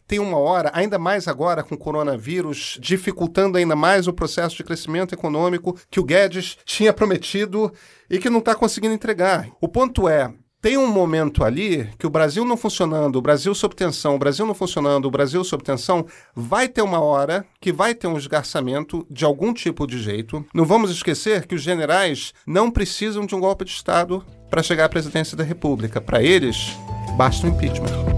Tem uma hora, ainda mais agora com o coronavírus, dificultando ainda mais o processo de crescimento econômico que o Guedes tinha prometido e que não está conseguindo entregar. O ponto é, tem um momento ali que o Brasil não funcionando, o Brasil sob tensão, o Brasil não funcionando, o Brasil sob tensão, vai ter uma hora que vai ter um esgarçamento de algum tipo de jeito. Não vamos esquecer que os generais não precisam de um golpe de Estado para chegar à presidência da República. Para eles, basta um impeachment.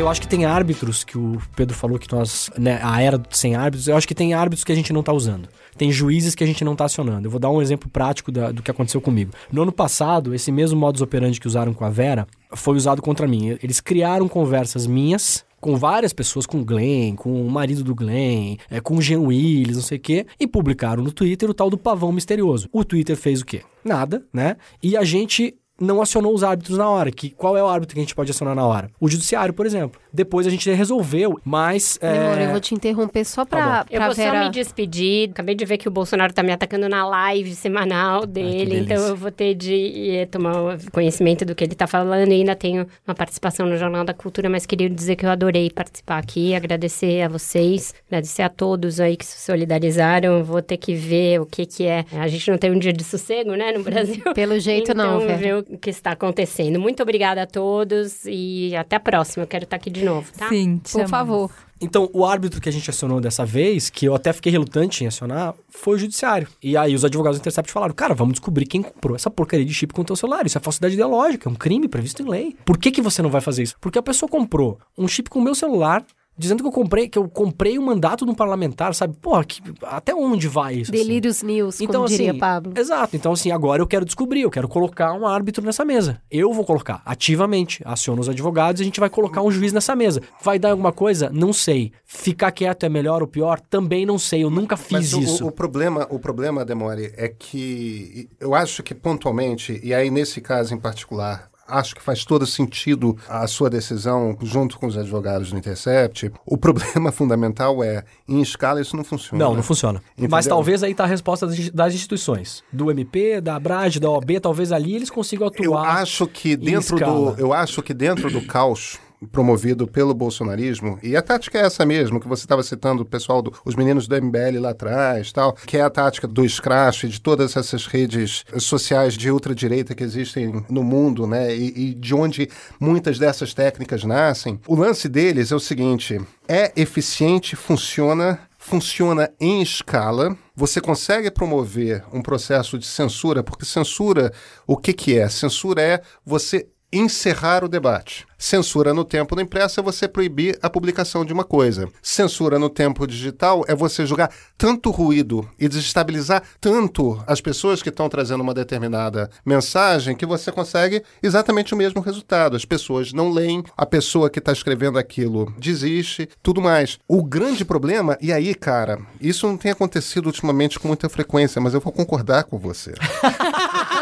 Eu acho que tem árbitros que o Pedro falou que nós, né, a era sem árbitros, eu acho que tem árbitros que a gente não tá usando. Tem juízes que a gente não tá acionando. Eu vou dar um exemplo prático da- do que aconteceu comigo. No ano passado, esse mesmo modus operandi que usaram com a Vera foi usado contra mim. Eles criaram conversas minhas com várias pessoas, com o Glenn, com o marido do Glenn, é, com o Jean Willis, não sei o quê, e publicaram no Twitter o tal do pavão misterioso. O Twitter fez o quê? Nada, né? E a gente não acionou os árbitros na hora. Que, qual é o árbitro que a gente pode acionar na hora? O judiciário, por exemplo. Depois a gente resolveu, mas... é, Meu amor, eu vou te interromper só pra, Eu pra vou Vera... só me despedir. Acabei de ver que o Bolsonaro tá me atacando na live semanal dele, delícia. então eu vou ter de eh, tomar conhecimento do que ele tá falando. E ainda tenho uma participação no Jornal da Cultura, mas queria dizer que eu adorei participar aqui, agradecer a vocês, agradecer a todos aí que se solidarizaram. Eu Vou ter que ver o que que é. A gente não tem um dia de sossego, né, no Brasil. Pelo jeito <laughs> então, não, Vera. ver o que está acontecendo. Muito obrigada a todos e até a próxima. Eu quero estar aqui de novo, tá? Sim, te Por favor. Então, o árbitro que a gente acionou dessa vez, que eu até fiquei relutante em acionar, foi o judiciário. E aí os advogados do Intercept falaram, cara, vamos descobrir quem comprou essa porcaria de chip com o teu celular. Isso é falsidade ideológica, é um crime previsto em lei. Por que, que você não vai fazer isso? Porque a pessoa comprou um chip com o meu celular, dizendo que eu comprei, que eu comprei o mandato de um parlamentar, sabe? Porra, que- até onde vai isso? assim? Delírios News, como Então, diria assim, Pablo. Exato. Então, assim, agora eu quero descobrir, eu quero colocar um árbitro nessa mesa. Eu vou colocar, ativamente. Aciono os advogados e a gente vai colocar um juiz nessa mesa. Vai dar alguma coisa? Não sei. Ficar quieto é melhor ou pior? Também não sei. Eu nunca fiz Mas o- isso. O, o problema, o problema, Demore, é que eu acho que pontualmente, e aí nesse caso em particular, acho que faz todo sentido a sua decisão junto com os advogados do Intercept. O problema <laughs> fundamental é, em escala isso não funciona. Não, não funciona. Entendeu? Mas talvez aí tá a resposta das- instituições. Do MP, da ABRAD, da OAB, talvez ali eles consigam Eu atuar. acho que dentro do, eu acho que dentro do caos promovido pelo bolsonarismo, e a tática é essa mesmo, que você estava citando o pessoal, do, os meninos do MBL lá atrás, tal, que é a tática do Scratch, de todas essas redes sociais de ultradireita que existem no mundo, né, e, e de onde muitas dessas técnicas nascem. O lance deles é o seguinte, é eficiente, funciona, funciona em escala. Você consegue promover um processo de censura, porque censura, o que, que é? Censura é você encerrar o debate. Censura no tempo do impresso é você proibir a publicação de uma coisa. Censura no tempo digital é você jogar tanto ruído e desestabilizar tanto as pessoas que estão trazendo uma determinada mensagem que você consegue exatamente o mesmo resultado. As pessoas não leem, a pessoa que está escrevendo aquilo desiste, tudo mais. O grande problema, e aí, cara, isso não tem acontecido ultimamente com muita frequência, mas eu vou concordar com você. <laughs>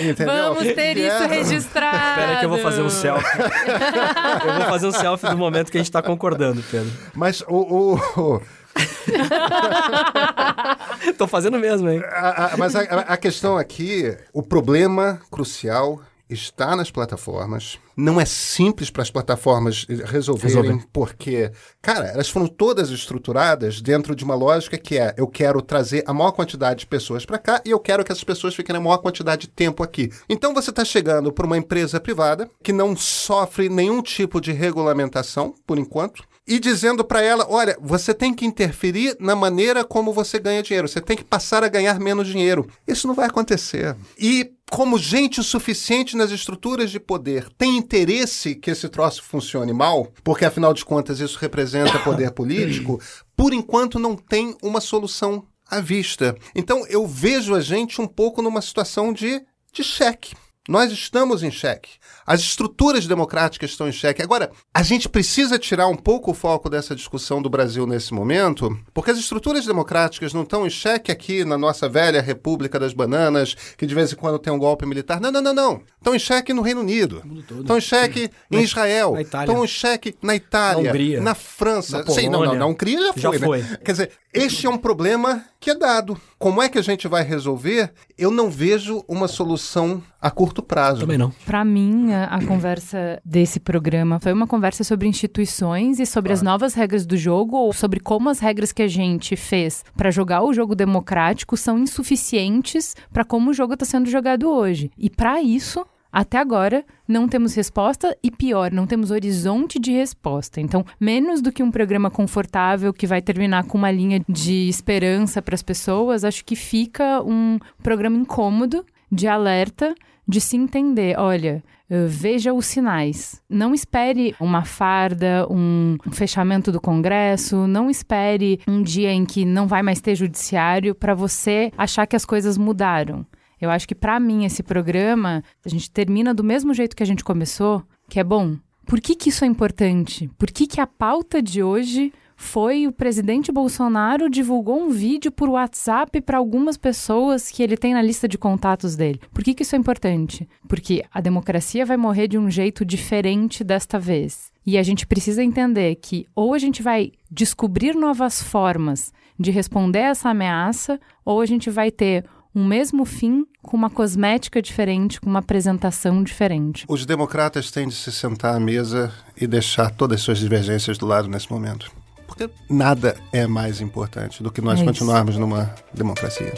Entendeu? Vamos ter isso registrado. Espera aí que eu vou fazer um selfie. <laughs> eu vou fazer um selfie do momento que a gente tá concordando, Pedro. Mas o, o- o- <laughs> Tô fazendo mesmo, hein? a, a- mas a- a questão aqui, o problema crucial está nas plataformas. Não é simples para as plataformas resolverem, Resolver. porque, cara, elas foram todas estruturadas dentro de uma lógica que é: eu quero trazer a maior quantidade de pessoas para cá e eu quero que essas pessoas fiquem na maior quantidade de tempo aqui. Então você está chegando para uma empresa privada que não sofre nenhum tipo de regulamentação, por enquanto. E dizendo para ela: olha, você tem que interferir na maneira como você ganha dinheiro, você tem que passar a ganhar menos dinheiro. Isso não vai acontecer. E como gente o suficiente nas estruturas de poder tem interesse que esse troço funcione mal, porque afinal de contas isso representa poder político, <coughs> por enquanto não tem uma solução à vista. Então eu vejo a gente um pouco numa situação de, de cheque. Nós estamos em xeque. As estruturas democráticas estão em xeque. Agora, a gente precisa tirar um pouco o foco dessa discussão do Brasil nesse momento, porque as estruturas democráticas não estão em xeque aqui na nossa velha República das Bananas, que de vez em quando tem um golpe militar. Não, não, não, não. Estão em xeque no Reino Unido. Estão em xeque <laughs> em Israel. na Itália. Estão em xeque na Itália. Na Hungria. Na França. Na Sim, não, não, na Hungria já foi. Já né? foi. Quer dizer, este é um problema que é dado. Como é que a gente vai resolver? Eu não vejo uma solução a curto prazo. Também não. Para mim, a, a conversa desse programa foi uma conversa sobre instituições e sobre as novas regras do jogo, ou sobre como as regras que a gente fez para jogar o jogo democrático são insuficientes para como o jogo está sendo jogado hoje. E para isso, até agora, não temos resposta e pior, não temos horizonte de resposta. Então, menos do que um programa confortável que vai terminar com uma linha de esperança para as pessoas, acho que fica um programa incômodo de alerta de se entender, olha, eh, veja os sinais. Não espere uma farda, um fechamento do Congresso, não espere um dia em que não vai mais ter judiciário para você achar que as coisas mudaram. Eu acho que para mim esse programa, a gente termina do mesmo jeito que a gente começou, que é bom. Por que, que isso é importante? Por que, que a pauta de hoje foi o presidente Bolsonaro divulgou um vídeo por WhatsApp para algumas pessoas que ele tem na lista de contatos dele. Por que, que isso é importante? Porque a democracia vai morrer de um jeito diferente desta vez. E a gente precisa entender que ou a gente vai descobrir novas formas de responder a essa ameaça, ou a gente vai ter um mesmo fim com uma cosmética diferente, com uma apresentação diferente. Os democratas têm de se sentar à mesa e deixar todas as suas divergências do lado nesse momento. Porque nada é mais importante do que nós É continuarmos numa democracia.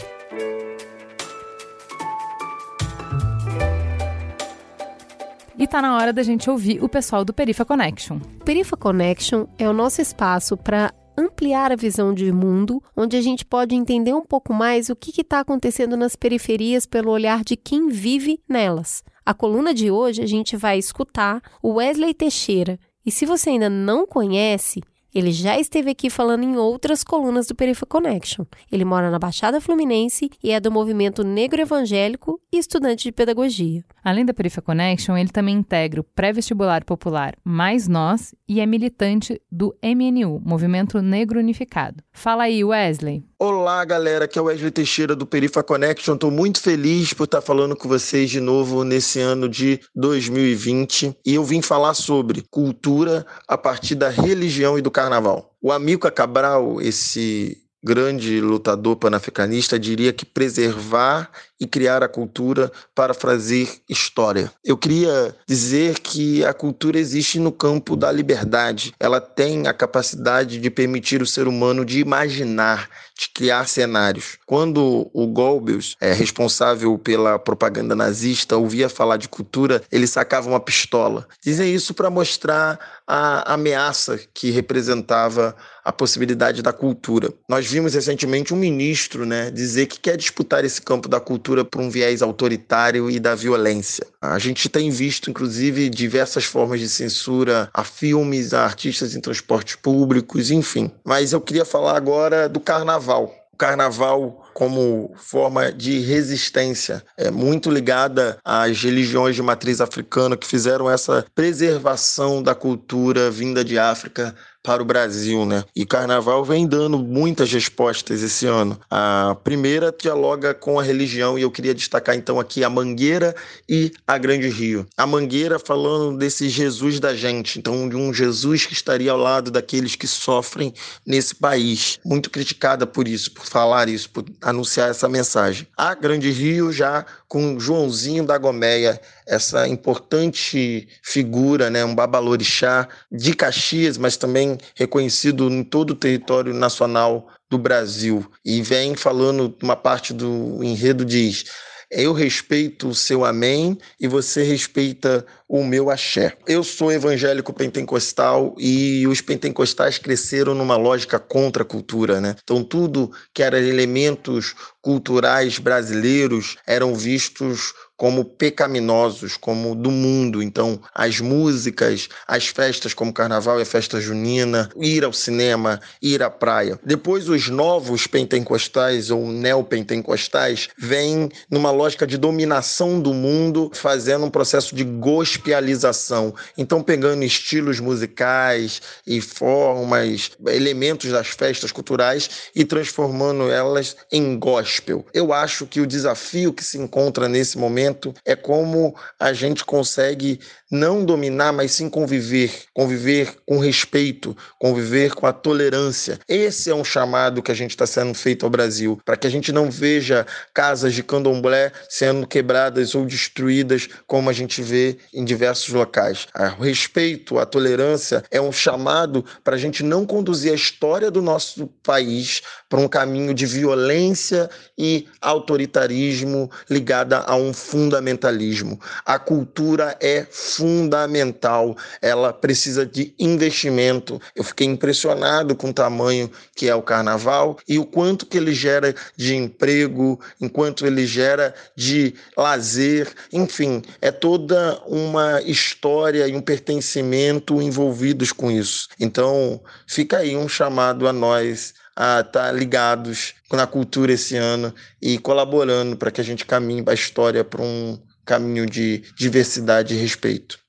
E tá na hora da gente ouvir o pessoal do Perifa Connection. Perifa Connection é o nosso espaço para ampliar a visão de mundo, onde a gente pode entender um pouco mais o que está acontecendo nas periferias pelo olhar de quem vive nelas. A coluna de hoje a gente vai escutar o Wesley Teixeira. E se você ainda não conhece, ele já esteve aqui falando em outras colunas do Perifa Connection. Ele mora na Baixada Fluminense e é do movimento negro evangélico e estudante de pedagogia. Além da Perifa Connection, ele também integra o pré-vestibular popular Mais Nós e é militante do MNU, Movimento Negro Unificado. Fala aí, Wesley. Olá, galera, aqui é o Wesley Teixeira do Perifa Connection. Estou muito feliz por estar falando com vocês de novo nesse ano de 2020 e eu vim falar sobre cultura a partir da religião e do carnaval. O amigo Cabral, esse grande lutador panafricanista, diria que preservar e criar a cultura para fazer história. Eu queria dizer que a cultura existe no campo da liberdade. Ela tem a capacidade de permitir o ser humano de imaginar, de criar cenários. Quando o Goebbels, é responsável pela propaganda nazista, ouvia falar de cultura, ele sacava uma pistola. Dizem isso para mostrar a ameaça que representava a possibilidade da cultura. Nós vimos recentemente um ministro né, dizer que quer disputar esse campo da cultura por um viés autoritário e da violência. A gente tem visto, inclusive, diversas formas de censura a filmes, a artistas em transportes públicos, enfim. Mas eu queria falar agora do carnaval. O carnaval como forma de resistência, é muito ligada às religiões de matriz africana que fizeram essa preservação da cultura vinda de África para o Brasil, né? E Carnaval vem dando muitas respostas esse ano. A primeira dialoga com a religião e eu queria destacar então aqui a Mangueira e a Grande Rio. A Mangueira falando desse Jesus da gente, então de um Jesus que estaria ao lado daqueles que sofrem nesse país. Muito criticada por isso, por falar isso, por anunciar essa mensagem. A Grande Rio já com Joãozinho da Gomeia, essa importante figura, né, um babalorixá de Caxias, mas também reconhecido em todo o território nacional do Brasil. E vem falando, uma parte do enredo diz: eu respeito o seu amém e você respeita o meu axé. Eu sou evangélico pentecostal e os pentecostais cresceram numa lógica contra a cultura, né? Então tudo que era elementos culturais brasileiros eram vistos como pecaminosos, como do mundo. Então, as músicas, as festas como carnaval e a festa junina, ir ao cinema, ir à praia. Depois, os novos pentecostais ou neopentecostais vêm numa lógica de dominação do mundo, fazendo um processo de gospelização. Então, pegando estilos musicais e formas, elementos das festas culturais e transformando elas em gospel. Eu acho que o desafio que se encontra nesse momento é como a gente consegue não dominar, mas sim conviver, conviver com respeito, conviver com a tolerância. Esse é um chamado que a gente está sendo feito ao Brasil, para que a gente não veja casas de candomblé sendo quebradas ou destruídas como a gente vê em diversos locais. O respeito, a tolerância é um chamado para a gente não conduzir a história do nosso país para um caminho de violência e autoritarismo ligada a um fundamentalismo. A cultura é fundamental, ela precisa de investimento. Eu fiquei impressionado com o tamanho que é o carnaval e o quanto que ele gera de emprego, enquanto ele gera de lazer, enfim, é toda uma história e um pertencimento envolvidos com isso. Então, fica aí um chamado a nós a estar tá ligados na cultura esse ano e colaborando para que a gente caminhe a história para um caminho de diversidade e respeito.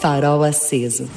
Farol aceso.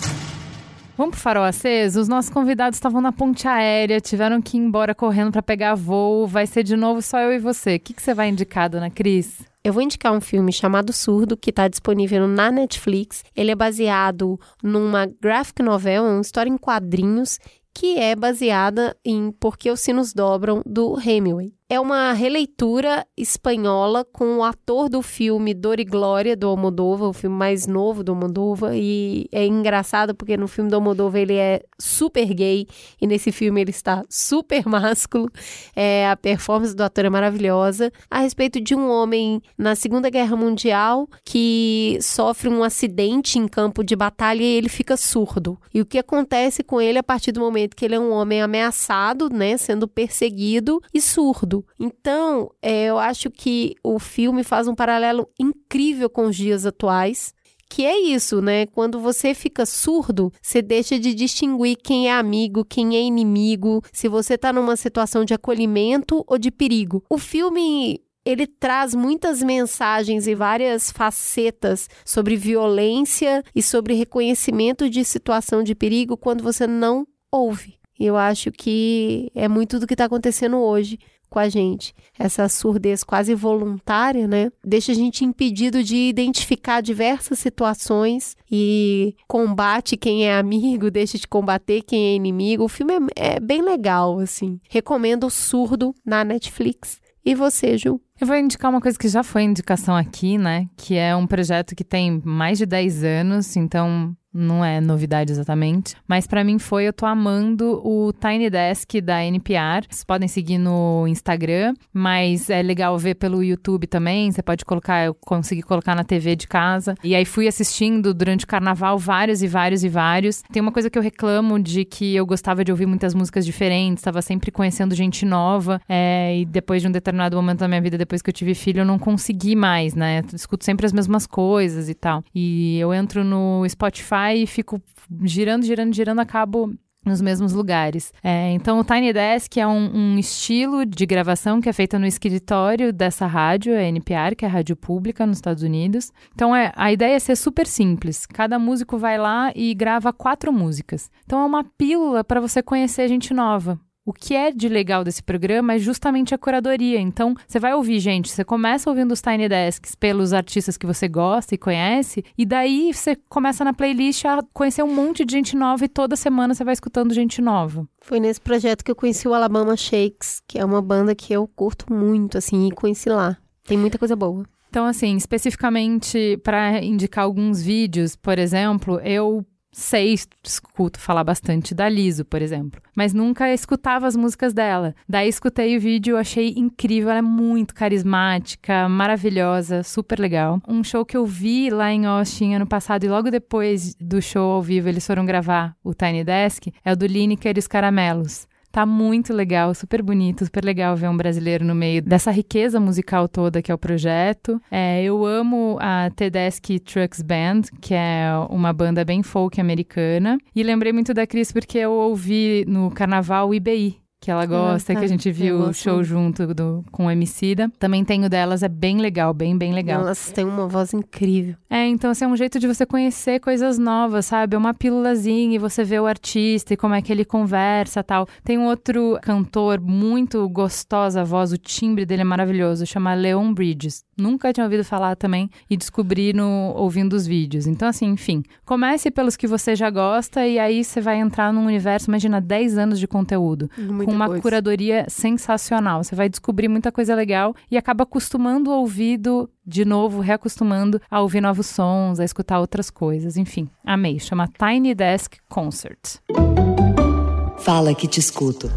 Vamos pro farol aceso? Os nossos convidados estavam na ponte aérea, tiveram que ir embora correndo para pegar voo. Vai ser de novo só eu e você. O que, que você vai indicar, dona Cris? Eu vou indicar um filme chamado Surdo, que está disponível na Netflix. Ele é baseado numa graphic novel, uma história em quadrinhos, que é baseada em Porque os Sinos Dobram, do Hemingway é uma releitura espanhola com o ator do filme Dor e Glória, do Almodóvar, o filme mais novo do Almodóvar, e é engraçado porque no filme do Almodóvar ele é super gay, e nesse filme ele está super másculo, é, a performance do ator é maravilhosa, a respeito de um homem na Segunda Guerra Mundial que sofre um acidente em campo de batalha e ele fica surdo. E o que acontece com ele a partir do momento que ele é um homem ameaçado, né, sendo perseguido e surdo. Então, é, eu acho que o filme faz um paralelo incrível com os dias atuais. Que é isso, né? Quando você fica surdo, você deixa de distinguir quem é amigo, quem é inimigo, se você tá numa situação de acolhimento ou de perigo. O filme ele traz muitas mensagens e várias facetas sobre violência e sobre reconhecimento de situação de perigo quando você não ouve. Eu acho que é muito do que está acontecendo hoje com a gente. Essa surdez quase voluntária, né? Deixa a gente impedido de identificar diversas situações e combate quem é amigo, <laughs> deixa de combater quem é inimigo. O filme é, é bem legal, assim. Recomendo o Surdo na Netflix. E você, Ju? Eu vou indicar uma coisa que já foi indicação aqui, né? Que é um projeto que tem mais de 10 anos, então não é novidade exatamente, mas para mim foi, eu tô amando o Tiny Desk da NPR. Vocês podem seguir no Instagram, mas é legal ver pelo YouTube também. Você pode colocar, eu consegui colocar na TV de casa. E aí fui assistindo durante o carnaval vários e vários e vários. Tem uma coisa que eu reclamo de que eu gostava de ouvir muitas músicas diferentes, estava sempre conhecendo gente nova. É, e depois de um determinado momento da minha vida, depois que eu tive filho, eu não consegui mais, né? Eu escuto sempre as mesmas coisas e tal. E eu entro no Spotify e fico girando, girando, girando, acabo nos mesmos lugares. É, então, o Tiny Desk é um, um, estilo de gravação que é feita no escritório dessa rádio, a NPR, que é a rádio pública nos Estados Unidos. Então, é, a ideia é ser super simples. Cada músico vai lá e grava quatro músicas. Então, é uma pílula para você conhecer gente nova. O que é de legal desse programa é justamente a curadoria. Então, você vai ouvir, gente, você começa ouvindo os Tiny Desks pelos artistas que você gosta e conhece, e daí você começa na playlist a conhecer um monte de gente nova e toda semana você vai escutando gente nova. Foi nesse projeto que eu conheci o Alabama Shakes, que é uma banda que eu curto muito, assim, e conheci lá. Tem muita coisa boa. Então, assim, especificamente para indicar alguns vídeos, por exemplo, eu sei, escuto falar bastante da Liso, por exemplo, mas nunca escutava as músicas dela. Daí escutei o vídeo, achei incrível, ela é muito carismática, maravilhosa, super legal. Um show que eu vi lá em Austin ano passado e logo depois do show ao vivo eles foram gravar o Tiny Desk, é o do Lineker e os Caramelos. Tá muito legal, super bonito, super legal ver um brasileiro no meio dessa riqueza musical toda que é o projeto. É, eu amo a Tedeschi Trucks Band, que é uma banda bem folk americana. E lembrei muito da Cris porque eu ouvi no carnaval o IBI, que ela gosta, ah, tá. que a gente viu o show junto do, com o Emicida. Também tem o delas, é bem legal, bem, bem legal. Elas têm uma voz incrível. É, então assim, é um jeito de você conhecer coisas novas, sabe? É uma pílulazinha e você vê o artista e como é que ele conversa tal. Tem um outro cantor muito gostosa a voz, o timbre dele é maravilhoso, chama Leon Bridges. Nunca tinha ouvido falar também e descobri no, ouvindo os vídeos. Então assim, enfim, comece pelos que você já gosta e aí você vai entrar num universo, imagina, 10 anos de conteúdo. Muito uma coisa. curadoria sensacional. Você vai descobrir muita coisa legal e acaba acostumando o ouvido de novo, reacostumando a ouvir novos sons, a escutar outras coisas. Enfim, amei. Chama Tiny Desk Concert. Fala que te escuto.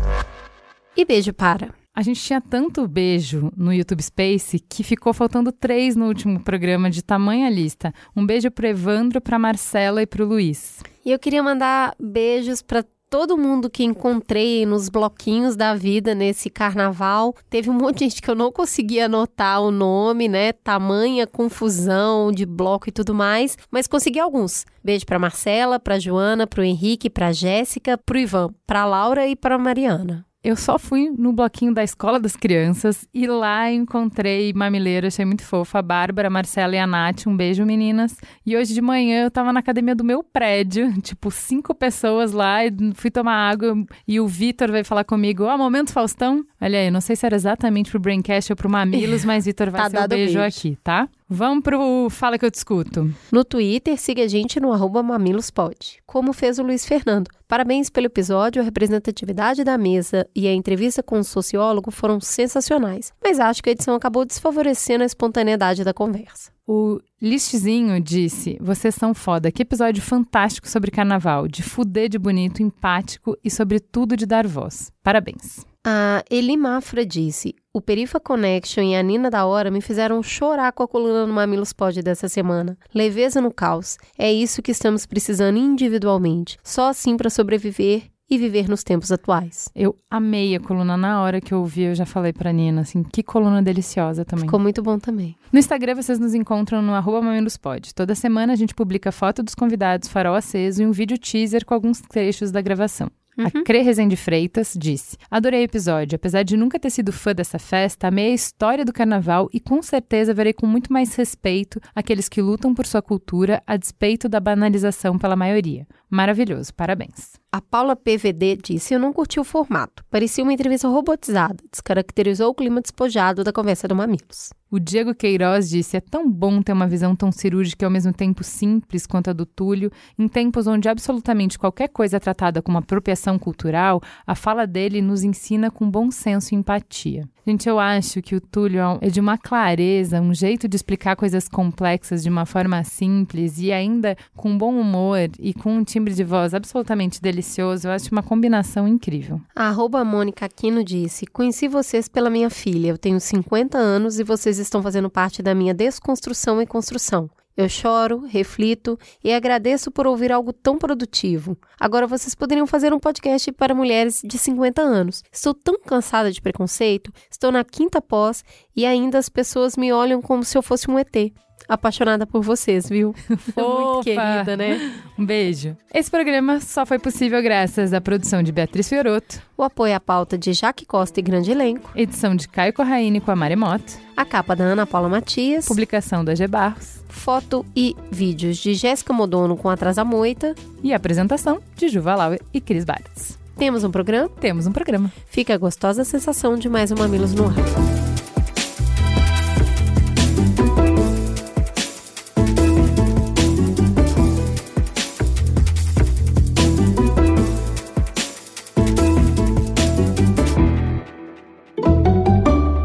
E beijo para. A gente tinha tanto beijo no YouTube Space que ficou faltando três no último programa de tamanha lista. Um beijo pro Evandro, pra Marcela e pro Luiz. E eu queria mandar beijos para todo mundo que encontrei nos bloquinhos da vida nesse carnaval. Teve um monte de gente que eu não conseguia anotar o nome, né? Tamanha confusão de bloco e tudo mais, mas consegui alguns. Beijo para Marcela, para Joana, para o Henrique, para Jéssica, para o Ivan, para Laura e para Mariana. Eu só fui no bloquinho da Escola das Crianças e lá encontrei mamileira, achei muito fofa, a Bárbara, a Marcela e a Nath. Um beijo, meninas. E hoje de manhã eu tava na academia do meu prédio, <laughs> tipo, cinco pessoas lá, e fui tomar água e o Vitor veio falar comigo, ó, oh, momento Faustão. Olha aí, não sei se era exatamente pro Braincast ou pro Mamilos, <laughs> mas Vitor vai Tá ser dado beijo, beijo. aqui, tá? Vamos pro Fala Que Eu Discuto. No Twitter, siga a gente no arroba mamilospod, como fez o Luiz Fernando. Parabéns pelo episódio, a representatividade da mesa e a entrevista com o sociólogo foram sensacionais, mas acho que a edição acabou desfavorecendo a espontaneidade da conversa. O Listzinho disse: Vocês são foda. Que episódio fantástico sobre carnaval, de fuder de bonito, empático e, sobretudo, de dar voz. Parabéns. A Eli Mafra disse: O Perifa Connection e a Nina da Hora me fizeram chorar com a coluna no Mamilos Pod dessa semana. Leveza no caos. É isso que estamos precisando individualmente. Só assim para sobreviver e viver nos tempos atuais. Eu amei a coluna na hora que eu ouvi, eu já falei pra Nina, assim, que coluna deliciosa também. Ficou muito bom também. No Instagram vocês nos encontram no arroba mamilospod. Toda semana a gente publica foto dos convidados, farol aceso e um vídeo teaser com alguns trechos da gravação. A Crê Rezende Freitas disse: Adorei o episódio. Apesar de nunca ter sido fã dessa festa, amei a história do carnaval e com certeza verei com muito mais respeito aqueles que lutam por sua cultura a despeito da banalização pela maioria. Maravilhoso, parabéns. A Paula PVD disse: Eu não curti o formato. Parecia uma entrevista robotizada. Descaracterizou o clima despojado da conversa do Mamilos. O Diego Queiroz disse: É tão bom ter uma visão tão cirúrgica e ao mesmo tempo simples quanto a do Túlio, em tempos onde absolutamente qualquer coisa é tratada como apropriação cultural, a fala dele nos ensina com bom senso e empatia. Gente, eu acho que o Túlio é de uma clareza, um jeito de explicar coisas complexas de uma forma simples e ainda com bom humor e com um timbre de voz absolutamente delicioso. Eu acho uma combinação incrível. A arroba Mônica Aquino disse: Conheci vocês pela minha filha. Eu tenho 50 anos e vocês estão fazendo parte da minha desconstrução e construção. Eu choro, reflito e agradeço por ouvir algo tão produtivo. Agora vocês poderiam fazer um podcast para mulheres de 50 anos. Estou tão cansada de preconceito, estou na quinta pós e ainda as pessoas me olham como se eu fosse um ET apaixonada por vocês, viu? <laughs> Muito querida, né? Um beijo. Esse programa só foi possível graças à produção de Beatriz Fioroto, o apoio à pauta de Jaque Costa e grande elenco, edição de Caio Corraine com a Maremoto, a capa da Ana Paula Matias, publicação da G Barros, foto e vídeos de Jéssica Modono com Atrasa Moita e apresentação de Juva Lauer e Cris Bartz. Temos um programa? Temos um programa. Fica a gostosa sensação de mais um Mamilos no ar.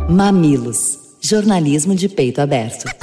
Mamilos. Jornalismo de peito aberto.